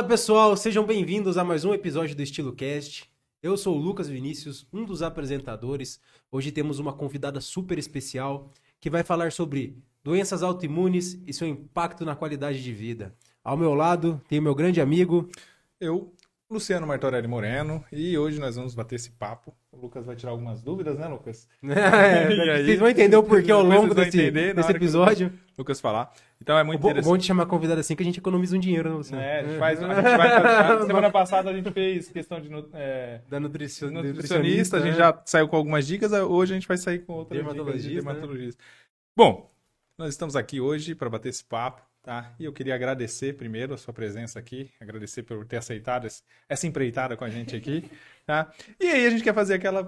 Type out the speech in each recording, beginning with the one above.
Fala pessoal, sejam bem-vindos a mais um episódio do Estilo Cast. Eu sou o Lucas Vinícius, um dos apresentadores. Hoje temos uma convidada super especial que vai falar sobre doenças autoimunes e seu impacto na qualidade de vida. Ao meu lado tem o meu grande amigo. Eu, Luciano Martorelli Moreno, e hoje nós vamos bater esse papo. O Lucas vai tirar algumas dúvidas, né, Lucas? É, aí? vocês vão entender o porquê ao longo desse, entender desse o episódio. Lucas falar. Então é muito Bom, interessante. bom de chamar convidada assim que a gente economiza um dinheiro, né, Luciano? É, a gente faz, a gente vai semana passada a gente fez questão de é, Da nutricio- nutricionista, a gente né? já saiu com algumas dicas, hoje a gente vai sair com outras dicas de Dermatologista, né? Bom, nós estamos aqui hoje para bater esse papo, tá? E eu queria agradecer primeiro a sua presença aqui, agradecer por ter aceitado esse- essa empreitada com a gente aqui, tá? E aí a gente quer fazer aquela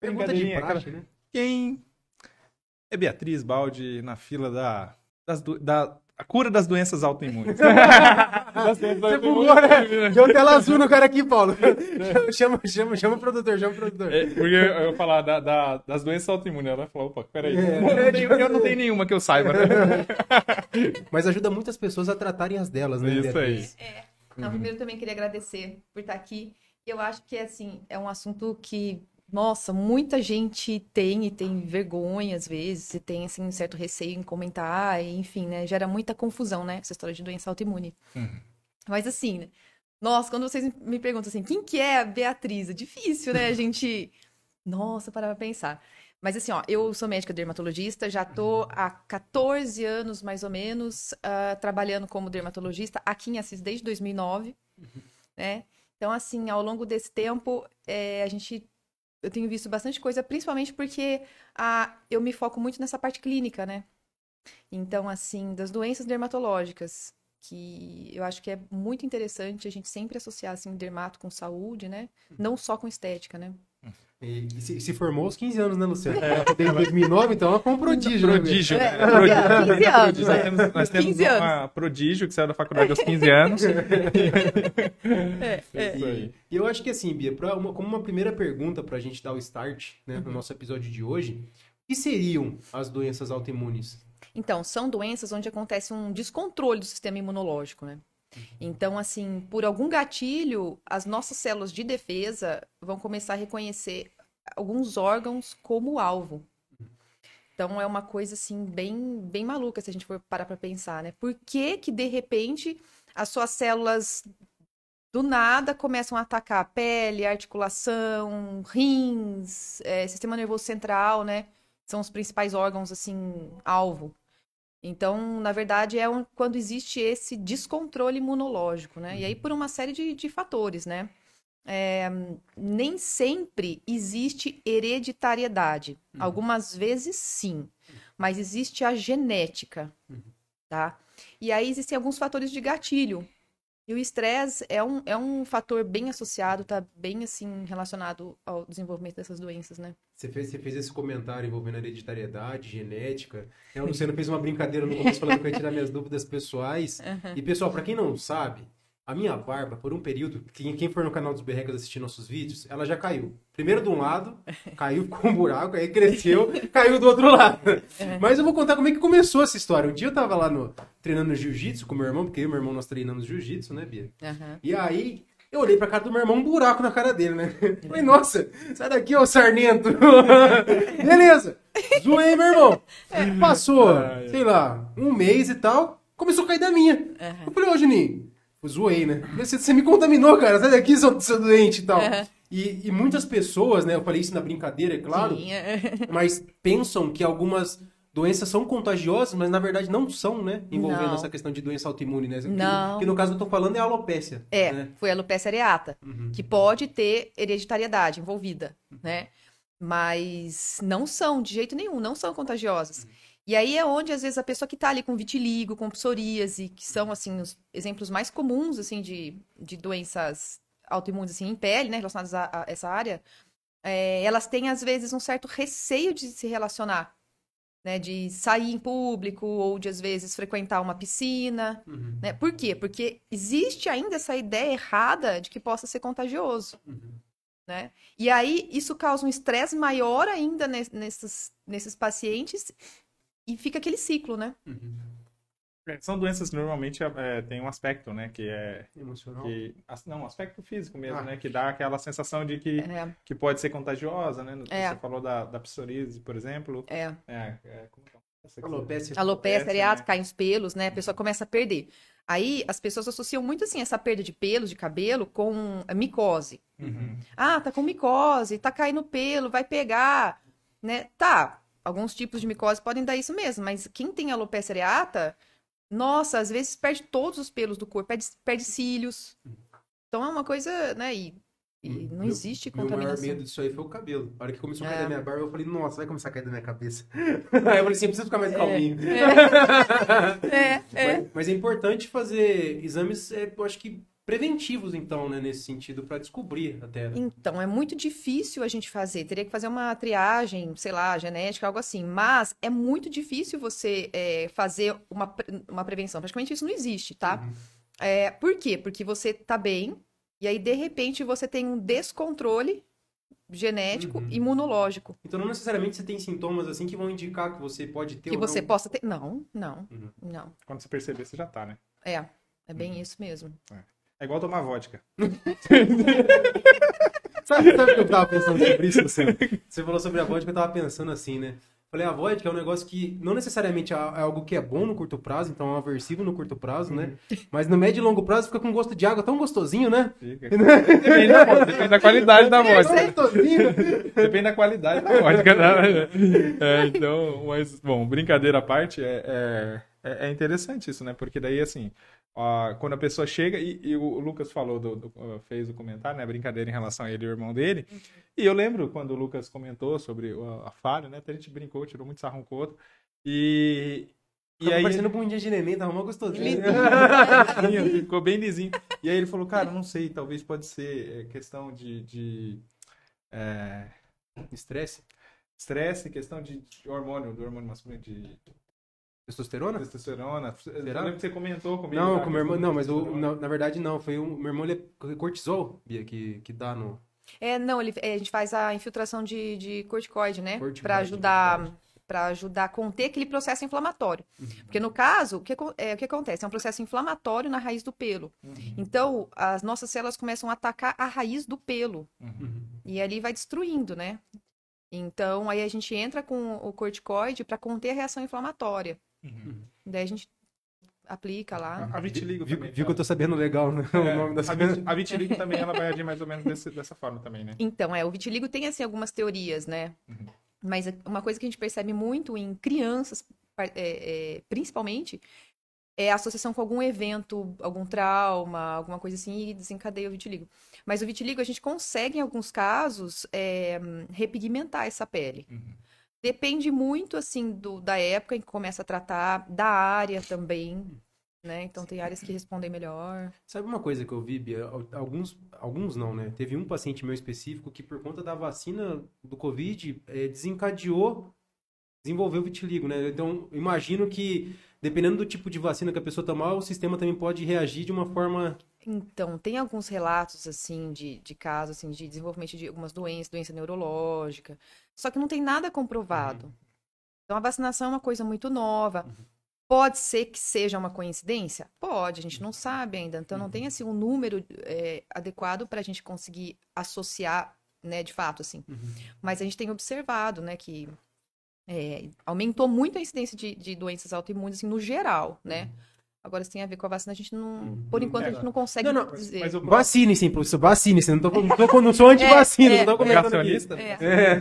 Pergunta de brincadeirinha, aquela- praxe, né? quem é Beatriz Baldi na fila da, das da a cura das doenças autoimunes? Você bugou, né? Deu tela azul no cara aqui, Paulo. Chama, chama, chama o produtor, chama o produtor. É, porque eu eu falar da- da- das doenças autoimunes, ela falou, opa, peraí, É. eu, não tenho, eu não tenho nenhuma que eu saiba, né? Mas ajuda muitas pessoas a tratarem as delas, né? Isso Beatriz? É. Não, primeiro também queria agradecer por estar aqui. Eu acho que assim, é um assunto que, nossa, muita gente tem e tem vergonha às vezes, e tem assim um certo receio em comentar, e, enfim, né, gera muita confusão, né, essa história de doença autoimune. Uhum. Mas assim, né, nossa, quando vocês me perguntam assim, quem que é a Beatriz? É difícil, né, a gente, nossa, parar pra pensar. Mas assim, ó, eu sou médica dermatologista, já tô há 14 anos, mais ou menos, ah, trabalhando como dermatologista aqui em Assis desde 2009, né? Então, assim, ao longo desse tempo, eh, a gente... Eu tenho visto bastante coisa, principalmente porque ah, eu me foco muito nessa parte clínica, né? Então, assim, das doenças dermatológicas, que eu acho que é muito interessante a gente sempre associar, assim, dermato com saúde, né? Não só com estética, né? E, e se, se formou aos 15 anos, né, Luciano? Desde 2009, então ela foi um prodígio. né, Prodígio, É, né? Prodígio. 15 anos, Nós né? temos, nós temos 15 uma prodígio que saiu da faculdade aos 15 anos. É, é. Isso aí. E eu acho que assim, Bia, pra uma- como uma primeira pergunta pra gente dar o start né, no nosso episódio de hoje, o que seriam as doenças autoimunes? Então, são doenças onde acontece um descontrole do sistema imunológico, né? Então, assim, por algum gatilho, as nossas células de defesa vão começar a reconhecer alguns órgãos como alvo. Então, é uma coisa, assim, bem, bem maluca, se a gente for parar para pensar, né? Por que que, de repente, as suas células, do nada, começam a atacar a pele, a articulação, rins, eh, sistema nervoso central, né? São os principais órgãos, assim, alvo. Então, na verdade, é um- quando existe esse descontrole imunológico, né? E aí, por uma série de, de fatores, né? É, nem sempre existe hereditariedade. Algumas vezes, sim. Mas existe a genética, tá? E aí, existem alguns fatores de gatilho. E o estresse é um, é um fator bem associado, tá bem, assim, relacionado ao desenvolvimento dessas doenças, né? Você fez, você fez esse comentário envolvendo hereditariedade, genética. né? O Luciano fez uma brincadeira no começo falando que eu ia tirar minhas dúvidas pessoais. E, pessoal, pra quem não sabe, a minha barba, por um período, quem, quem for no canal dos Berrecas assistir nossos vídeos, ela já caiu. Primeiro de um lado, caiu com um buraco, aí cresceu, caiu do outro lado. Mas eu vou contar como é que começou essa história. Um dia eu tava lá no, treinando jiu-jitsu com meu irmão, porque eu e meu irmão nós treinamos jiu-jitsu, né, Bia? Aham. E aí, eu olhei pra cara do meu irmão, um buraco na cara dele, né? Falei, nossa, sai daqui, ô sarnento. Beleza, zoei meu irmão. Passou, Ai, ai. sei lá, um mês e tal, começou a cair da minha. Aham. Eu falei, ô Juninho, eu zoei, né? Você, você me contaminou, cara, sai daqui, seu, seu doente e tal. Aham. E, e muitas pessoas, né, eu falei isso na brincadeira, é claro, Sim, é. mas pensam que algumas doenças são contagiosas, mas na verdade não são, né? Envolvendo Não. essa questão de doença autoimune, né? Que- Não. Que, no caso eu tô falando é a alopécia. É, né? foi a alopecia areata, Uhum. que pode ter hereditariedade envolvida, né? Mas não são, de jeito nenhum, não são contagiosas. E aí é onde, às vezes, a pessoa que tá ali com vitiligo, com psoríase, que são, assim, os exemplos mais comuns, assim, de, de doenças autoimunes, assim, em pele, né, relacionadas a, a essa área, é, elas têm, às vezes, um certo receio de se relacionar, né, de sair em público, ou de, às vezes, frequentar uma piscina, Uhum. né? Por quê? Porque existe ainda essa ideia errada de que possa ser contagioso, Uhum. né? E aí isso causa um estresse maior ainda nes- nesses, nesses pacientes e fica aquele ciclo, né? Uhum. É, são doenças que normalmente é, tem um aspecto, né? Que é. Emocional? Que, não, um aspecto físico mesmo, ah. né? Que dá aquela sensação de que, é. que pode ser contagiosa, né? É. Você falou da, da psoríase, por exemplo. É. É, é como é? Alopecia. Alopecia areata, né? caem os pelos, né? A pessoa começa a perder. Aí as pessoas associam muito assim essa perda de pelos de cabelo com micose. Uhum. Ah, tá com micose, tá caindo pelo, vai pegar, né? Tá. Alguns tipos de micose podem dar isso mesmo, mas quem tem alopecia areata, nossa, às vezes perde todos os pelos do corpo, perde, perde cílios. Então é uma coisa, né? E e hum, não meu, existe contaminação. Meu maior medo disso aí foi o cabelo. A hora que começou a cair é. da minha barba, eu falei, nossa, vai começar a cair da minha cabeça. aí eu falei assim, preciso ficar mais é. calminho. É, é, é. Mas, mas, é importante fazer exames, é, eu acho que preventivos, então, né, nesse sentido, para descobrir até. Né? Então, é muito difícil a gente fazer. Teria que fazer uma triagem, sei lá, genética, algo assim. Mas é muito difícil você é, fazer uma, uma prevenção. Praticamente isso não existe, tá? Uhum. É, por quê? Porque você tá bem, e aí, de repente, você tem um descontrole genético, uhum. imunológico. Então, não necessariamente você tem sintomas assim que vão indicar que você pode ter Que você não... possa ter. Não, não, uhum. não. Quando você perceber, você já tá, né? É, é bem uhum. isso mesmo. É. é. igual tomar vodka. sabe, sabe o que eu tava pensando sobre isso, Você falou sobre a vodka, eu tava pensando assim, né? Falei, a vodka é um negócio que não necessariamente é, é algo que é bom no curto prazo, então é aversivo no curto prazo, né? Uhum. Mas no médio e longo prazo fica com gosto de água tão gostosinho, né? Fica. Depende, da, depende da qualidade da vodka. Depende da qualidade da vodka. Né? É, então, mas, bom, brincadeira à parte, é, é, é interessante isso, né? Porque daí, assim, Uh, quando a pessoa chega, e, e o Lucas falou, do, do, uh, fez o comentário, né, brincadeira em relação a ele e o irmão dele, uhum. e eu lembro quando o Lucas comentou sobre a, a falha, né, até a gente brincou, tirou muito sarro um com o outro, e... E aí, parecendo bundinha de neném, tava mal gostosinho. ficou bem lisinho. E aí ele falou, cara, não sei, talvez pode ser é, questão de... de é... Estresse? Estresse, questão de, de hormônio, do hormônio masculino, de Testosterona? Testosterona. Será? Eu lembro que você comentou comigo. Não, com meu irmão, não, mas o, na, na, verdade não. Foi o meu irmão, ele é cortisol, Bia, que, que dá no. É, não, ele, é, a gente faz a infiltração de, de corticoide, né? Para ajudar para ajudar a conter aquele processo inflamatório. Uhum. Porque no caso, o que, é, o que acontece? É um processo inflamatório na raiz do pelo. Uhum. Então, as nossas células começam a atacar a raiz do pelo. Uhum. E ali vai destruindo, né? Então, aí a gente entra com o corticoide para conter a reação inflamatória. Uhum. Daí a gente aplica lá. A, vitiligo viu, também. Viu que eu tô sabendo legal né? é, o nome da a, vit, a vitiligo também ela vai agir mais ou menos desse, dessa forma também, né? Então, é, o vitiligo tem assim algumas teorias, né? Uhum. Mas uma coisa que a gente percebe muito em crianças, é, é, principalmente, é a associação com algum evento, algum trauma, alguma coisa assim, e desencadeia o vitiligo. Mas o vitiligo a gente consegue, em alguns casos, é, repigmentar essa pele. Uhum. Depende muito, assim, do, da época em que começa a tratar, da área também, né? Então tem áreas que respondem melhor. Sabe uma coisa que eu vi, Bia? Alguns, alguns não, né? Teve um paciente meu específico que por conta da vacina do Covid é, desencadeou, desenvolveu vitiligo, né? Então imagino que dependendo do tipo de vacina que a pessoa tomar, o sistema também pode reagir de uma forma então, tem alguns relatos, assim, de, de casos, assim, de desenvolvimento de algumas doenças, doença neurológica, só que não tem nada comprovado. Uhum. Então, a vacinação é uma coisa muito nova. Uhum. Pode ser que seja uma coincidência? Pode, a gente não sabe ainda. Então, não tem, uhum. assim, um número é, adequado para a gente conseguir associar, né, de fato, assim. Uhum. Mas a gente tem observado, né, que é, aumentou muito a incidência de, de doenças autoimunes, assim, no geral, né? Uhum. Agora, se tem a ver com a vacina, a gente não. Uhum. Por enquanto, é, a gente não consegue não, não, dizer. Mas, mas Vacine-se, professor. Vacine-se. Não, tô, não, tô, não sou anti-vacina, é, não tô comentando. É. é.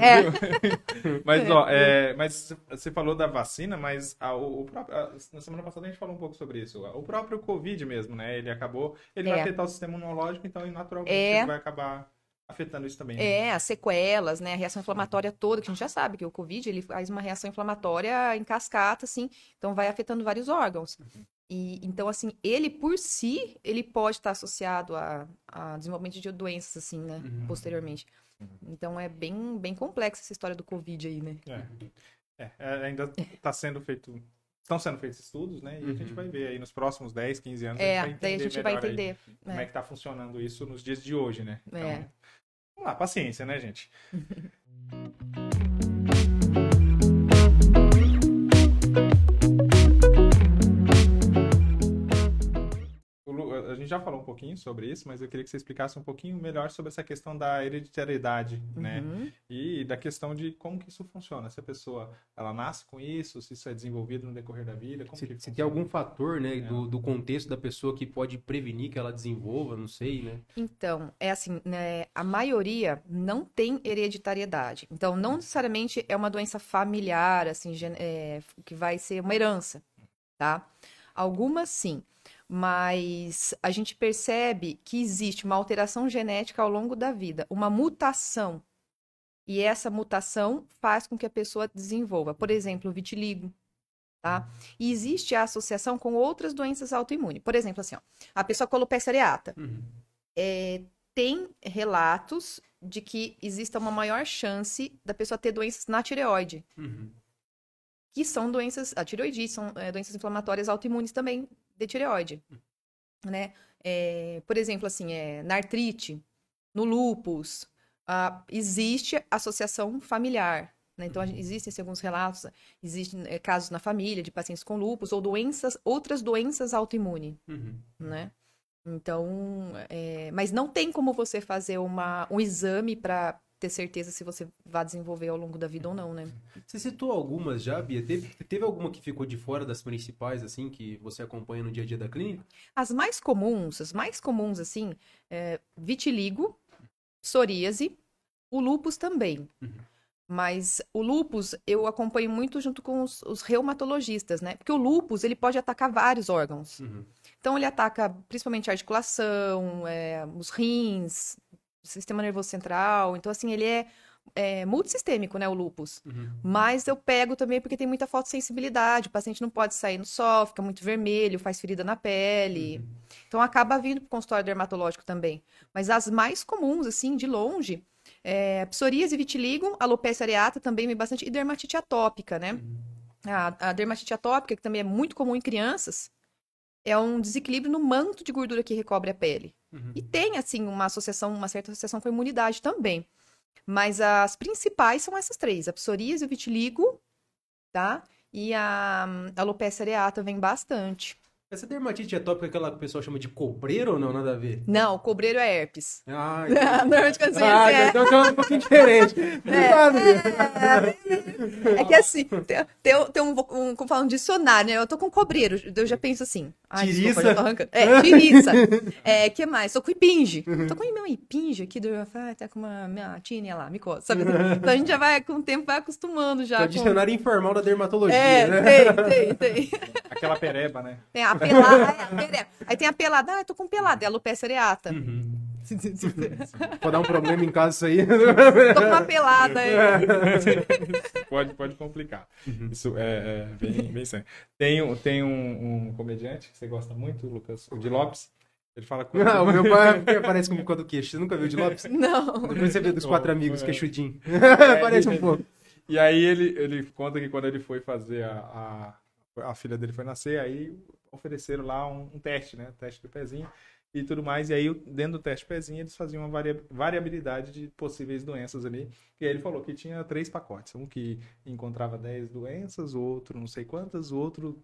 é. mas, ó, é, mas você falou da vacina, mas a, o, o próprio, a, na semana passada a gente falou um pouco sobre isso. O próprio Covid mesmo, né? Ele acabou. Ele vai afetar o sistema imunológico, então, naturalmente, ele vai acabar afetando isso também. Né? É, as sequelas, né, a reação inflamatória toda, que a gente já sabe que o Covid, ele faz uma reação inflamatória em cascata, assim, então vai afetando vários órgãos. Uhum. E, então, assim, ele por si, ele pode estar associado a, a desenvolvimento de doenças, assim, né, uhum. posteriormente. Uhum. Então, é bem, bem complexa essa história do Covid aí, né? É, é, é ainda está sendo feito estão sendo feitos estudos, né? E uhum. a gente uhum. vai ver aí nos próximos 10, 15 anos. É, a daí a gente vai entender. Aí, como é. que está funcionando isso nos dias de hoje, né? Então, é. Vamos lá, paciência, né, gente? gente já falou um pouquinho sobre isso, mas eu queria que você explicasse um pouquinho melhor sobre essa questão da hereditariedade, né? Uhum. E da questão de como que isso funciona. Se a pessoa, ela nasce com isso, se isso é desenvolvido no decorrer da vida, como Se, que se tem algum fator, né, É. do, do contexto da pessoa que pode prevenir que ela desenvolva, não sei, né? Então, é assim, né, a maioria não tem hereditariedade. Então, não necessariamente é uma doença familiar, assim, é, que vai ser uma herança, tá? Algumas sim, mas a gente percebe que existe uma alteração genética ao longo da vida, uma mutação. E essa mutação faz com que a pessoa desenvolva, por exemplo, o vitiligo, tá? E existe a associação com outras doenças autoimunes. Por exemplo, assim, ó, a pessoa alopecia areata é, tem relatos de que exista uma maior chance da pessoa ter doenças na tireoide, Uhum. que são doenças, a tireoidite são é, doenças inflamatórias autoimunes também de tireoide, né? É, por exemplo, assim, é, na artrite, no lúpus, ah, existe associação familiar, né? Então, gente- existem assim, alguns relatos, existem é, casos na família de pacientes com lúpus ou doenças, outras doenças autoimunes Uhum. né? Então, é, mas não tem como você fazer uma, um exame para ter certeza se você vai desenvolver ao longo da vida ou não, né? Você citou algumas já, Bia? Teve, teve alguma que ficou de fora das principais, assim, que você acompanha no dia a dia da clínica? As mais comuns, as mais comuns, assim, é vitiligo, psoríase, o lúpus também. Uhum. Mas o lúpus eu acompanho muito junto com os, os reumatologistas, né? Porque o lúpus, ele pode atacar vários órgãos. Uhum. Então, ele ataca principalmente a articulação, é, os rins, sistema nervoso central. Então, assim, ele é, é multissistêmico, né, o lúpus. Uhum. Mas eu pego também porque tem muita fotossensibilidade. O paciente não pode sair no sol, fica muito vermelho, faz ferida na pele. Então, acaba vindo para o consultório dermatológico também. Mas as mais comuns, assim, de longe, é psoríase, vitiligo, alopecia areata também vem bastante, e dermatite atópica, né? A, a dermatite atópica, que também é muito comum em crianças, é um desequilíbrio no manto de gordura que recobre a pele. Uhum. E tem, assim, uma associação, uma certa associação com a imunidade também. Mas as principais são essas três: a psoríase, o vitiligo, tá? E a hum, alopecia areata vem bastante. Essa dermatite atópica, aquela que o pessoal chama de cobreiro ou não? Nada a ver? Não, o cobreiro é herpes. Ah, Normalmente quando você ah é, então é um pouquinho diferente. A ver. é que assim, tem, tem, tem um, um, como fala, um dicionário, né? Eu tô com cobreiro, eu já penso assim. Ai, desculpa, Tiriça? arrancando. É, tiriça. É, que mais? Tô com ipinge. Tô com meu ipinge aqui, do, ah, tá com uma minha tínia lá, me coça, sabe? Então a gente já vai, com o tempo, vai acostumando já. É o com- dicionário informal da dermatologia, É, né? tem, tem, tem. Aquela pereba, né? Tem a pelada, é, a pere- aí tem a pelada, ah, eu tô com pelada, é a alopecia areata. Uhum. Pode dar um problema em casa isso aí. Tô com uma pelada, é. pode, pode complicar. Uhum. Isso é, é bem, bem sério. Tem, um- tem um, um comediante que você gosta muito, Lucas, o de Lopes. Ele fala com. Ah, o meu pai parece comigo com a do queixo. Você nunca viu de Lopes? Não. Depois você vê dos quatro amigos, É. queixudinho. É, Parece um pouco. E aí ele, ele conta que quando ele foi fazer a, a, a filha dele foi nascer, aí ofereceram lá um, um teste, né? Teste do pezinho e tudo mais. E aí, dentro do teste pezinho, eles faziam uma varia- variabilidade de possíveis doenças ali. E aí ele falou que tinha três pacotes. Um que encontrava 10 doenças, outro não sei quantas, outro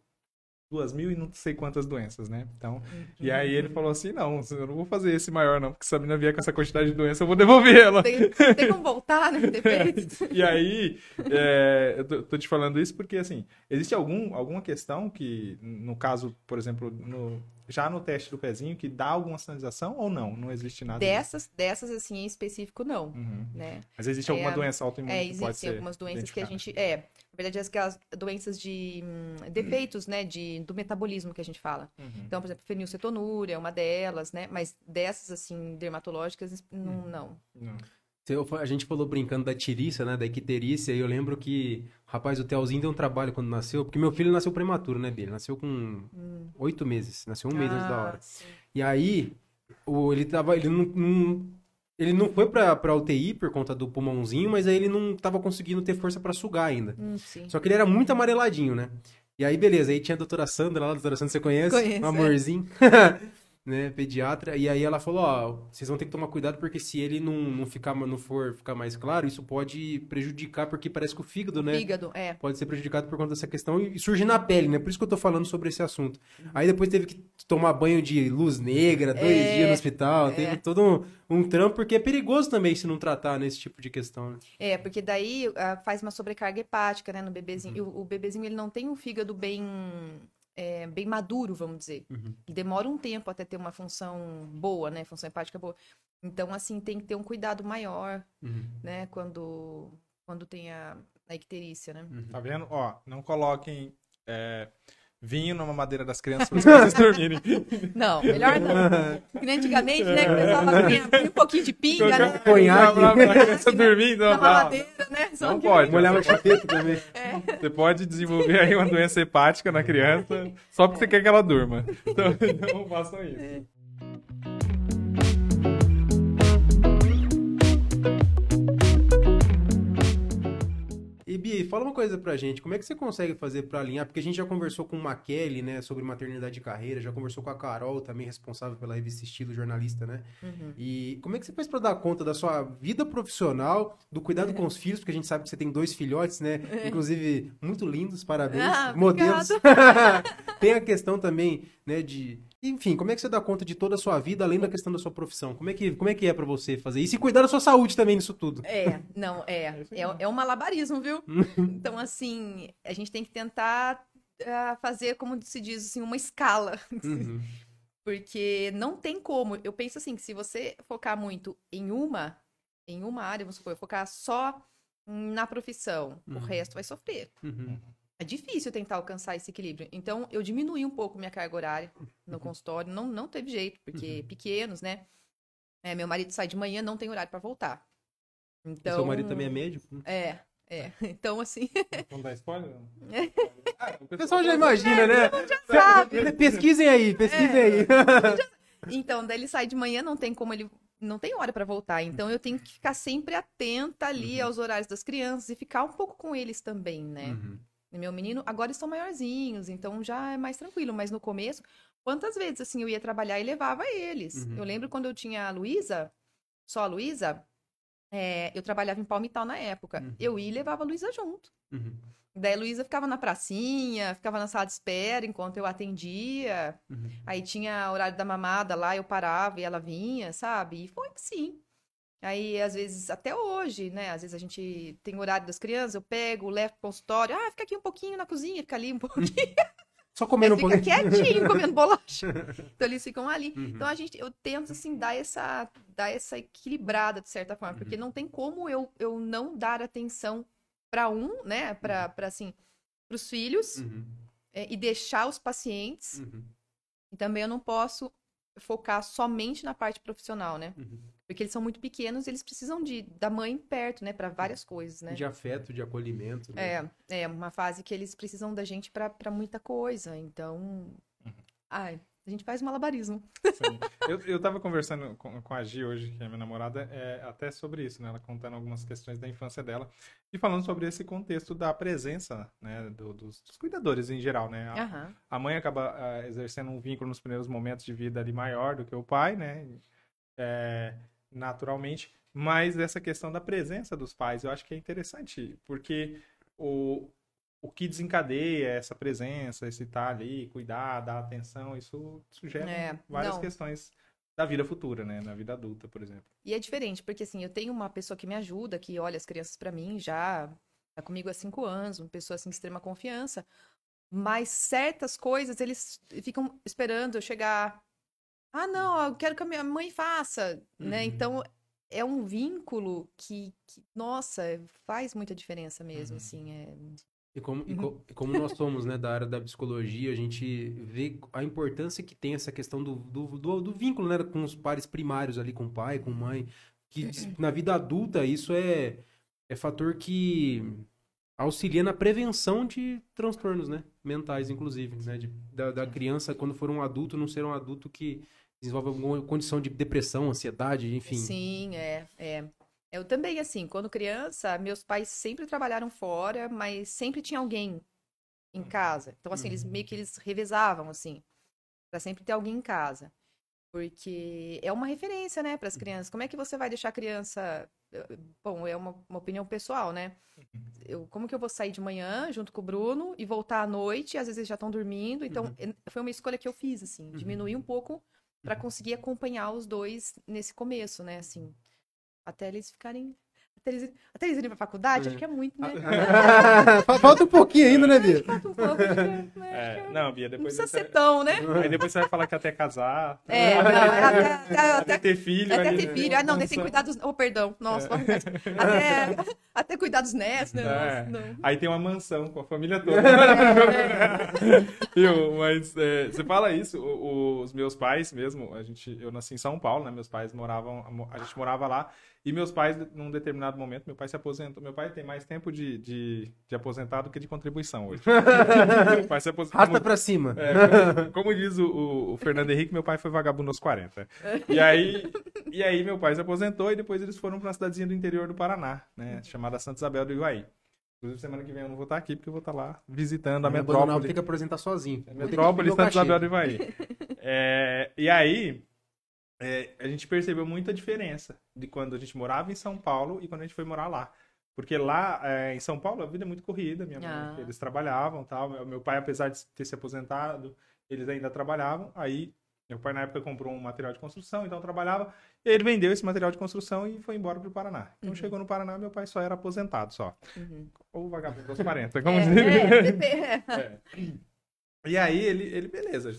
duas mil e não sei quantas doenças, né? Então, e aí ele falou assim, não, eu não vou fazer esse maior não, porque se a menina vier com essa quantidade de doença, eu vou devolver ela. Tem, tem como voltar, né? Depende. E aí, é, eu tô, tô te falando isso porque, assim, existe algum, alguma questão que, no caso, por exemplo, no- já no teste do pezinho, que dá alguma sinalização ou não? Não existe nada? Dessas, dessas assim, em específico, não, Uhum. né? Mas existe alguma É, doença autoimune É, que pode existem ser algumas doenças que a gente. É, verdade, aquelas doenças de hum, defeitos, né? De, do metabolismo que a gente fala. Uhum. Então, por exemplo, fenilcetonúria é uma delas, né? Mas dessas, assim, dermatológicas, Uhum. não. não. Não. Eu- A gente falou brincando da tiriça, né? Da equiterícia, e eu lembro que, rapaz, o Telzinho deu um trabalho quando nasceu, porque meu filho nasceu prematuro, né, Bia? Ele nasceu com oito meses, nasceu um mês antes da Ah, hora. sim. E aí, o, ele tava. Ele não, não- ele não foi pra, pra UTI por conta do pulmãozinho, mas aí ele não tava conseguindo ter força pra sugar ainda. Hum, sim. Só que ele era muito amareladinho, né? E aí, beleza, aí tinha a doutora Sandra lá, a doutora Sandra você conhece? Conheço, um é. né, pediatra, e aí ela falou, ó, vocês vão ter que tomar cuidado porque se ele não, não ficar, não for ficar mais claro, isso pode prejudicar, porque parece que o fígado, né? Fígado, é. Pode ser prejudicado por conta dessa questão e surge na pele, né? Por isso que eu tô falando sobre esse assunto. Aí depois teve que tomar banho de luz negra, dois É, dias no hospital, é. teve todo um, um trampo, porque é perigoso também se não tratar nesse tipo de questão, né? É, porque daí ah, faz uma sobrecarga hepática, né, no bebezinho. E o, o bebezinho, ele não tem um fígado bem, é, bem maduro, vamos dizer. Uhum. Ele demora um tempo até ter uma função boa, né, função hepática boa. Então, assim, tem que ter um cuidado maior, Uhum. né, quando, quando tem a, a icterícia, né? Tá vendo? Ó, não coloquem é, vinho numa madeira das crianças para as crianças dormirem. Não, melhor não. Porque antigamente, né, que o pessoal punha um pouquinho de pinga, né? Conhaque. Pra, pra criança dormir, não, Na não. né? Só Não que- pode. Molhava a chapeta também. Você pode desenvolver aí uma doença hepática na criança só porque você quer que ela durma. Então, não façam isso. E fala uma coisa pra gente, como é que você consegue fazer pra alinhar? Porque a gente já conversou com uma Kelly, né, sobre maternidade e carreira, já conversou com a Carol, também responsável pela revista Estilo, jornalista, né? Uhum. E como é que você faz pra dar conta da sua vida profissional, do cuidado com os filhos, porque a gente sabe que você tem dois filhotes, né? Inclusive, muito lindos, parabéns. Ah, modelos. tem a questão também, né, de... Enfim, como é que você dá conta de toda a sua vida, além da questão da sua profissão? Como é que, como é, que é pra você fazer isso? E cuidar da sua saúde também nisso tudo. É, não, é. É, é um malabarismo, viu? Então, assim, a gente tem que tentar ah, fazer, como se diz, assim, uma escala. Uhum. Porque não tem como. Eu penso assim, que se você focar muito em uma, em uma área, vamos supor, focar só na profissão, o Uhum. resto vai sofrer. Uhum. É difícil tentar alcançar esse equilíbrio. Então, eu diminui um pouco minha carga horária no consultório. Não, não teve jeito, porque pequenos, né? É, meu marido sai de manhã, não tem horário para voltar. Então, Seu marido também é médico? É, é. Então, assim, Vamos dar spoiler? Ah, o pessoal já imagina, né? sabe. Pesquisem aí, pesquisem É. aí. Então, daí ele sai de manhã, não tem como ele. Não tem hora para voltar. Então, eu tenho que ficar sempre atenta ali Uhum. aos horários das crianças e ficar um pouco com eles também, né? Uhum. Meu menino, agora estão maiorzinhos, então já é mais tranquilo. Mas no começo, quantas vezes assim eu ia trabalhar e levava eles? Uhum. Eu lembro quando eu tinha a Luísa, só a Luísa, é, eu trabalhava em Palmital na época. Uhum. Eu ia e levava a Luísa junto. Uhum. Daí a Luísa ficava na pracinha, ficava na sala de espera enquanto eu atendia. Uhum. Aí tinha horário da mamada lá, eu parava e ela vinha, sabe? E foi assim. Aí, às vezes, até hoje, né? Às vezes a gente tem o horário das crianças, eu pego, levo pro consultório. Ah, fica aqui um pouquinho na cozinha, fica ali um pouquinho. Só comendo um fica pouquinho. quietinho comendo bolacha. Então eles ficam ali. Uhum. Então a gente, eu tento assim dar essa, dar essa equilibrada de certa forma, porque não tem como eu, eu não dar atenção para um, né, para para assim, para os filhos Uhum. é, e deixar os pacientes. Uhum. E também eu não posso focar somente na parte profissional, né? Uhum. Porque eles são muito pequenos, eles precisam de da mãe perto, né, para várias coisas, né? De afeto, de acolhimento. né? É, é uma fase que eles precisam da gente para muita coisa. Então, Uhum. ai, a gente faz malabarismo. Sim. Eu, eu tava conversando com, com a Gi hoje, que é minha namorada, é, até sobre isso, né? Ela contando algumas questões da infância dela e falando sobre esse contexto da presença, né, do- dos, dos cuidadores em geral, né? A, Aham. a mãe acaba ah, exercendo um vínculo nos primeiros momentos de vida ali maior do que o pai, né? É, naturalmente. Mas essa questão da presença dos pais, eu acho que é interessante, porque o, o que desencadeia essa presença, esse estar ali, cuidar, dar atenção, isso, gera É, várias não. questões da vida futura, né? Na vida adulta, por exemplo. E é diferente, porque assim, eu tenho uma pessoa que me ajuda, que olha as crianças pra mim, já tá comigo há cinco anos, uma pessoa assim de extrema confiança. Mas certas coisas eles ficam esperando eu chegar. Ah, não, eu quero que a minha mãe faça, né? Uhum. Então é um vínculo que, que, nossa, faz muita diferença mesmo, Uhum. assim. É... E como, e Uhum. co- e como nós somos né, da área da psicologia, a gente vê a importância que tem essa questão do, do, do, do vínculo né, com os pares primários ali, com o pai, com mãe. Que na vida adulta isso é, é fator que auxilia na prevenção de transtornos né, mentais, inclusive. Né, de- da, da criança, quando for um adulto, não ser um adulto que desenvolve alguma condição de depressão, ansiedade, enfim. Sim, é, é. Eu também, assim, quando criança, meus pais sempre trabalharam fora, mas sempre tinha alguém em casa. Então, assim, eles meio que eles revezavam, assim, pra sempre ter alguém em casa. Porque é uma referência, né, para as crianças. Como é que você vai deixar a criança. Bom, é uma, uma opinião pessoal, né? Eu, como que eu vou sair de manhã junto com o Bruno e voltar à noite? Às vezes eles já estão dormindo. Então, uhum. foi uma escolha que eu fiz, assim, uhum. diminuir um pouco para conseguir acompanhar os dois nesse começo, né? Assim, até eles ficarem até eles, até eles irem pra faculdade, é. acho que é muito, né? Falta um pouquinho ainda, né, Bia? Falta um pouco. Né? É, não, Bia, depois. Não precisa ser tão, né? Aí depois você vai falar que até casar. É, não, até, até, até, ter filho. Até ter filho. Ah, não, nem tem que cuidar dos. Oh, perdão. Nossa, é. até, até cuidar dos netos, né? É. Nossa, Aí tem uma mansão com a família toda. É. Viu? Mas é, você fala isso, os meus pais mesmo, a gente, eu nasci em São Paulo, né? Meus pais moravam, a gente morava lá. E meus pais, num determinado momento, meu pai se aposentou. Meu pai tem mais tempo de, de, de aposentado que de contribuição hoje. meu pai se aposentou. Rasta como, pra cima. É, como, como, diz o, o, Fernando Henrique, meu pai foi vagabundo aos 40. E aí, e aí meu pai se aposentou e depois eles foram para uma cidadezinha do interior do Paraná, né? Chamada Santa Isabel do Iguaí. Inclusive, semana que vem eu não vou estar aqui porque eu vou estar lá visitando a metrópole. Não, tem que apresentar sozinho. Metrópole Santa Isabel do Ivaí. É, e aí, é, a gente percebeu muita diferença de quando a gente morava em São Paulo e quando a gente foi morar lá. Porque lá é, em São Paulo a vida é muito corrida, minha mãe, ah. eles trabalhavam tal. Meu, meu pai, apesar de ter se aposentado, eles ainda trabalhavam. Aí meu pai na época comprou um material de construção, então trabalhava. Ele vendeu esse material de construção e foi embora para o Paraná. Então uhum. chegou no Paraná, meu pai só era aposentado só. Uhum. Ou vagabundo dos 40, como é, dizer. É, é. E aí ele, ele, beleza,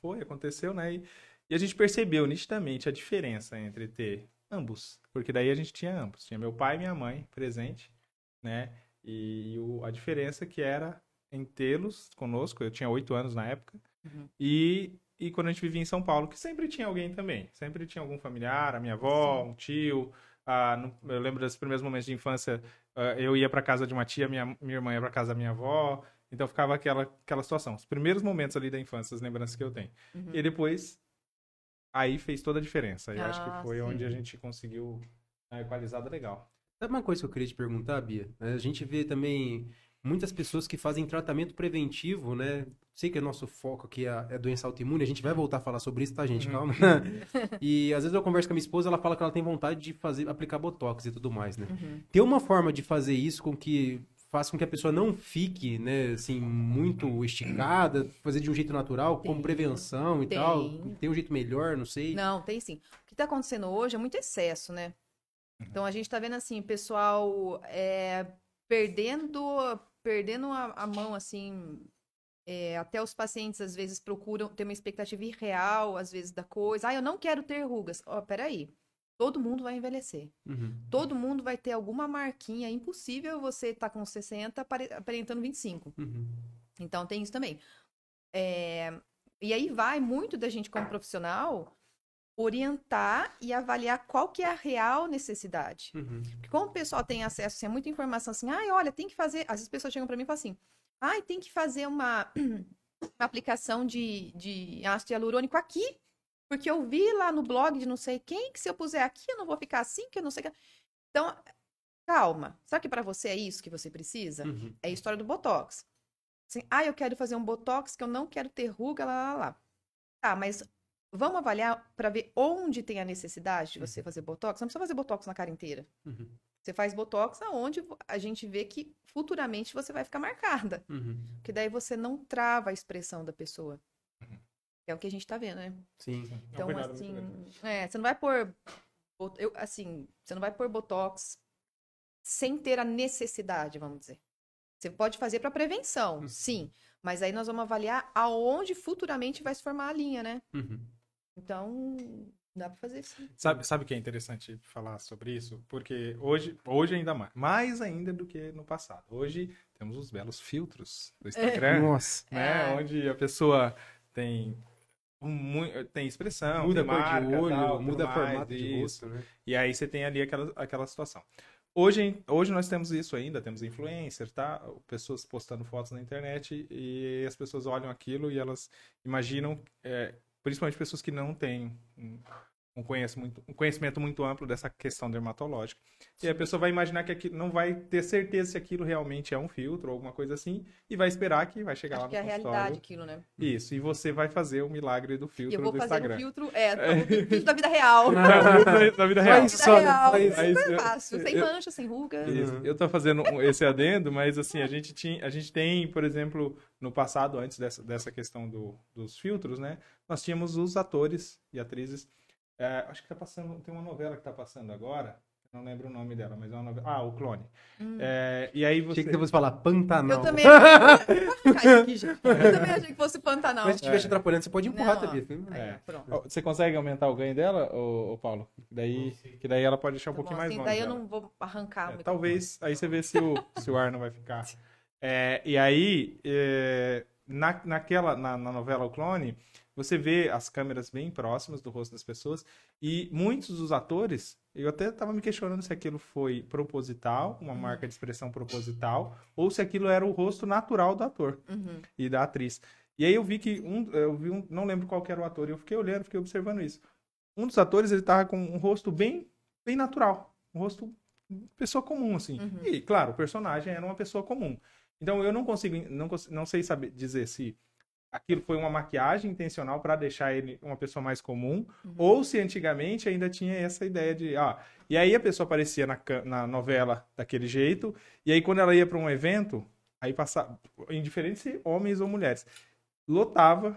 foi, aconteceu, né? E, e a gente percebeu nitidamente a diferença entre ter ambos, porque daí a gente tinha ambos, tinha meu pai e minha mãe presente, né? E, o, a diferença que era em tê-los conosco, eu tinha oito anos na época, uhum. e, e quando a gente vivia em São Paulo, que sempre tinha alguém também, sempre tinha algum familiar, a minha avó, Sim. um tio, ah, eu lembro dos primeiros momentos de infância, ah, eu ia para casa de uma tia, minha, minha irmã ia para casa da minha avó, então ficava aquela, aquela situação. Os primeiros momentos ali da infância, as lembranças que eu tenho. Uhum. E depois aí fez toda a diferença. Eu ah, acho que ah, foi sim. onde a gente conseguiu a equalizada legal. Sabe uma coisa que eu queria te perguntar, Bia? A gente vê também muitas pessoas que fazem tratamento preventivo, né? Sei que é nosso foco aqui é, é doença autoimune, a gente vai voltar a falar sobre isso, tá, gente? Uhum. Calma. e às vezes eu converso com a minha esposa, ela fala que ela tem vontade de fazer, aplicar botox e tudo mais, né? Uhum. Tem uma forma de fazer isso com que faz com que a pessoa não fique, né, assim, muito esticada, fazer de um jeito natural, tem, como prevenção e tem. tal. Tem um jeito melhor, não sei. Não, tem sim. O que está acontecendo hoje é muito excesso, né? Então a gente está vendo assim, pessoal é, perdendo, perdendo a, a mão, assim. É, até os pacientes às vezes procuram ter uma expectativa irreal, às vezes, da coisa. Ah, eu não quero ter rugas. Ó, oh, peraí. Todo mundo vai envelhecer. Uhum. Todo mundo vai ter alguma marquinha. É impossível você estar tá com 60 aparentando 25. Uhum. Então tem isso também. É... E aí vai muito da gente como profissional orientar e avaliar qual que é a real necessidade. Uhum. Porque como o pessoal tem acesso assim, a muita informação assim, ai, olha, tem que fazer. Às vezes as pessoas chegam para mim e falam assim, ai, tem que fazer uma, uma aplicação de, de ácido hialurônico aqui porque eu vi lá no blog de não sei quem que se eu puser aqui eu não vou ficar assim, que eu não sei. Então, calma. Será que para você é isso que você precisa? Uhum. É a história do Botox. Assim, ah, eu quero fazer um Botox que eu não quero ter ruga, lá, lá, lá. Tá, mas vamos avaliar para ver onde tem a necessidade de você uhum. fazer Botox? Não precisa fazer Botox na cara inteira. Uhum. Você faz Botox aonde a gente vê que futuramente você vai ficar marcada. Uhum. Porque daí você não trava a expressão da pessoa. É o que a gente tá vendo, né? Sim. Então, é assim, é, você não vai pôr. Eu, assim, você não vai pôr Botox sem ter a necessidade, vamos dizer. Você pode fazer para prevenção, uhum. sim. Mas aí nós vamos avaliar aonde futuramente vai se formar a linha, né? Uhum. Então, dá para fazer sim. Sabe, sabe o que é interessante falar sobre isso? Porque hoje, hoje ainda mais, mais ainda do que no passado. Hoje temos os belos filtros do Instagram, é. Nossa. né? É. Onde a pessoa tem tem expressão, muda tem marca, de olho, tal, muda mais, formato de rosto, né? E aí você tem ali aquela, aquela situação. Hoje, hoje nós temos isso ainda, temos influencer, tá? Pessoas postando fotos na internet e as pessoas olham aquilo e elas imaginam, é, principalmente pessoas que não têm um, conhecimento, muito, um conhecimento muito amplo dessa questão dermatológica. E a pessoa vai imaginar que aquilo, não vai ter certeza se aquilo realmente é um filtro ou alguma coisa assim, e vai esperar que vai chegar Acho lá no que é a realidade aquilo, né? Isso, e você vai fazer o milagre do filtro eu vou do fazer Instagram. um filtro, é, filtro da vida real. da vida real. Mas- Vida Só- real, mas- super eu- fácil, sem eu- mancha, sem ruga. Isso. Uhum. Eu tô fazendo esse adendo, mas assim, a gente, tinha, a gente tem, por exemplo, no passado, antes dessa, dessa questão do, dos filtros, né? Nós tínhamos os atores e atrizes. É, acho que tá passando, tem uma novela que tá passando agora, eu não lembro o nome dela, mas é uma novela. Ah, o Clone. É, e aí você. Achei que você fosse falar Pantanal. Eu também aqui. Eu também achei que fosse Pantanal. Mas se estiver te atrapalhando, você pode empurrar também. É. Você consegue aumentar o ganho dela, ô, ô Paulo? Daí, que daí ela pode deixar um Tá pouquinho bom, mais assim, longe. daí eu dela. não vou arrancar. É, talvez, aí você vê se o, se o ar não vai ficar. É, e aí, é, na, naquela, na, na novela O Clone, você vê as câmeras bem próximas do rosto das pessoas e muitos dos atores, eu até estava me questionando se aquilo foi proposital, uma marca de expressão proposital, ou se aquilo era o rosto natural do ator Uhum. e da atriz. E aí eu vi que um, eu vi um, não lembro qual era o ator, e eu fiquei olhando, fiquei observando isso. Um dos atores, ele tava com um rosto bem, bem natural, um rosto pessoa comum assim. Uhum. E claro, o personagem era uma pessoa comum. Então eu não consigo, não, não sei saber dizer se aquilo foi uma maquiagem intencional para deixar ele uma pessoa mais comum, Uhum. ou se antigamente ainda tinha essa ideia de, ah, e aí a pessoa aparecia na, na novela daquele jeito, e aí quando ela ia para um evento, aí passava, indiferente se homens ou mulheres, lotava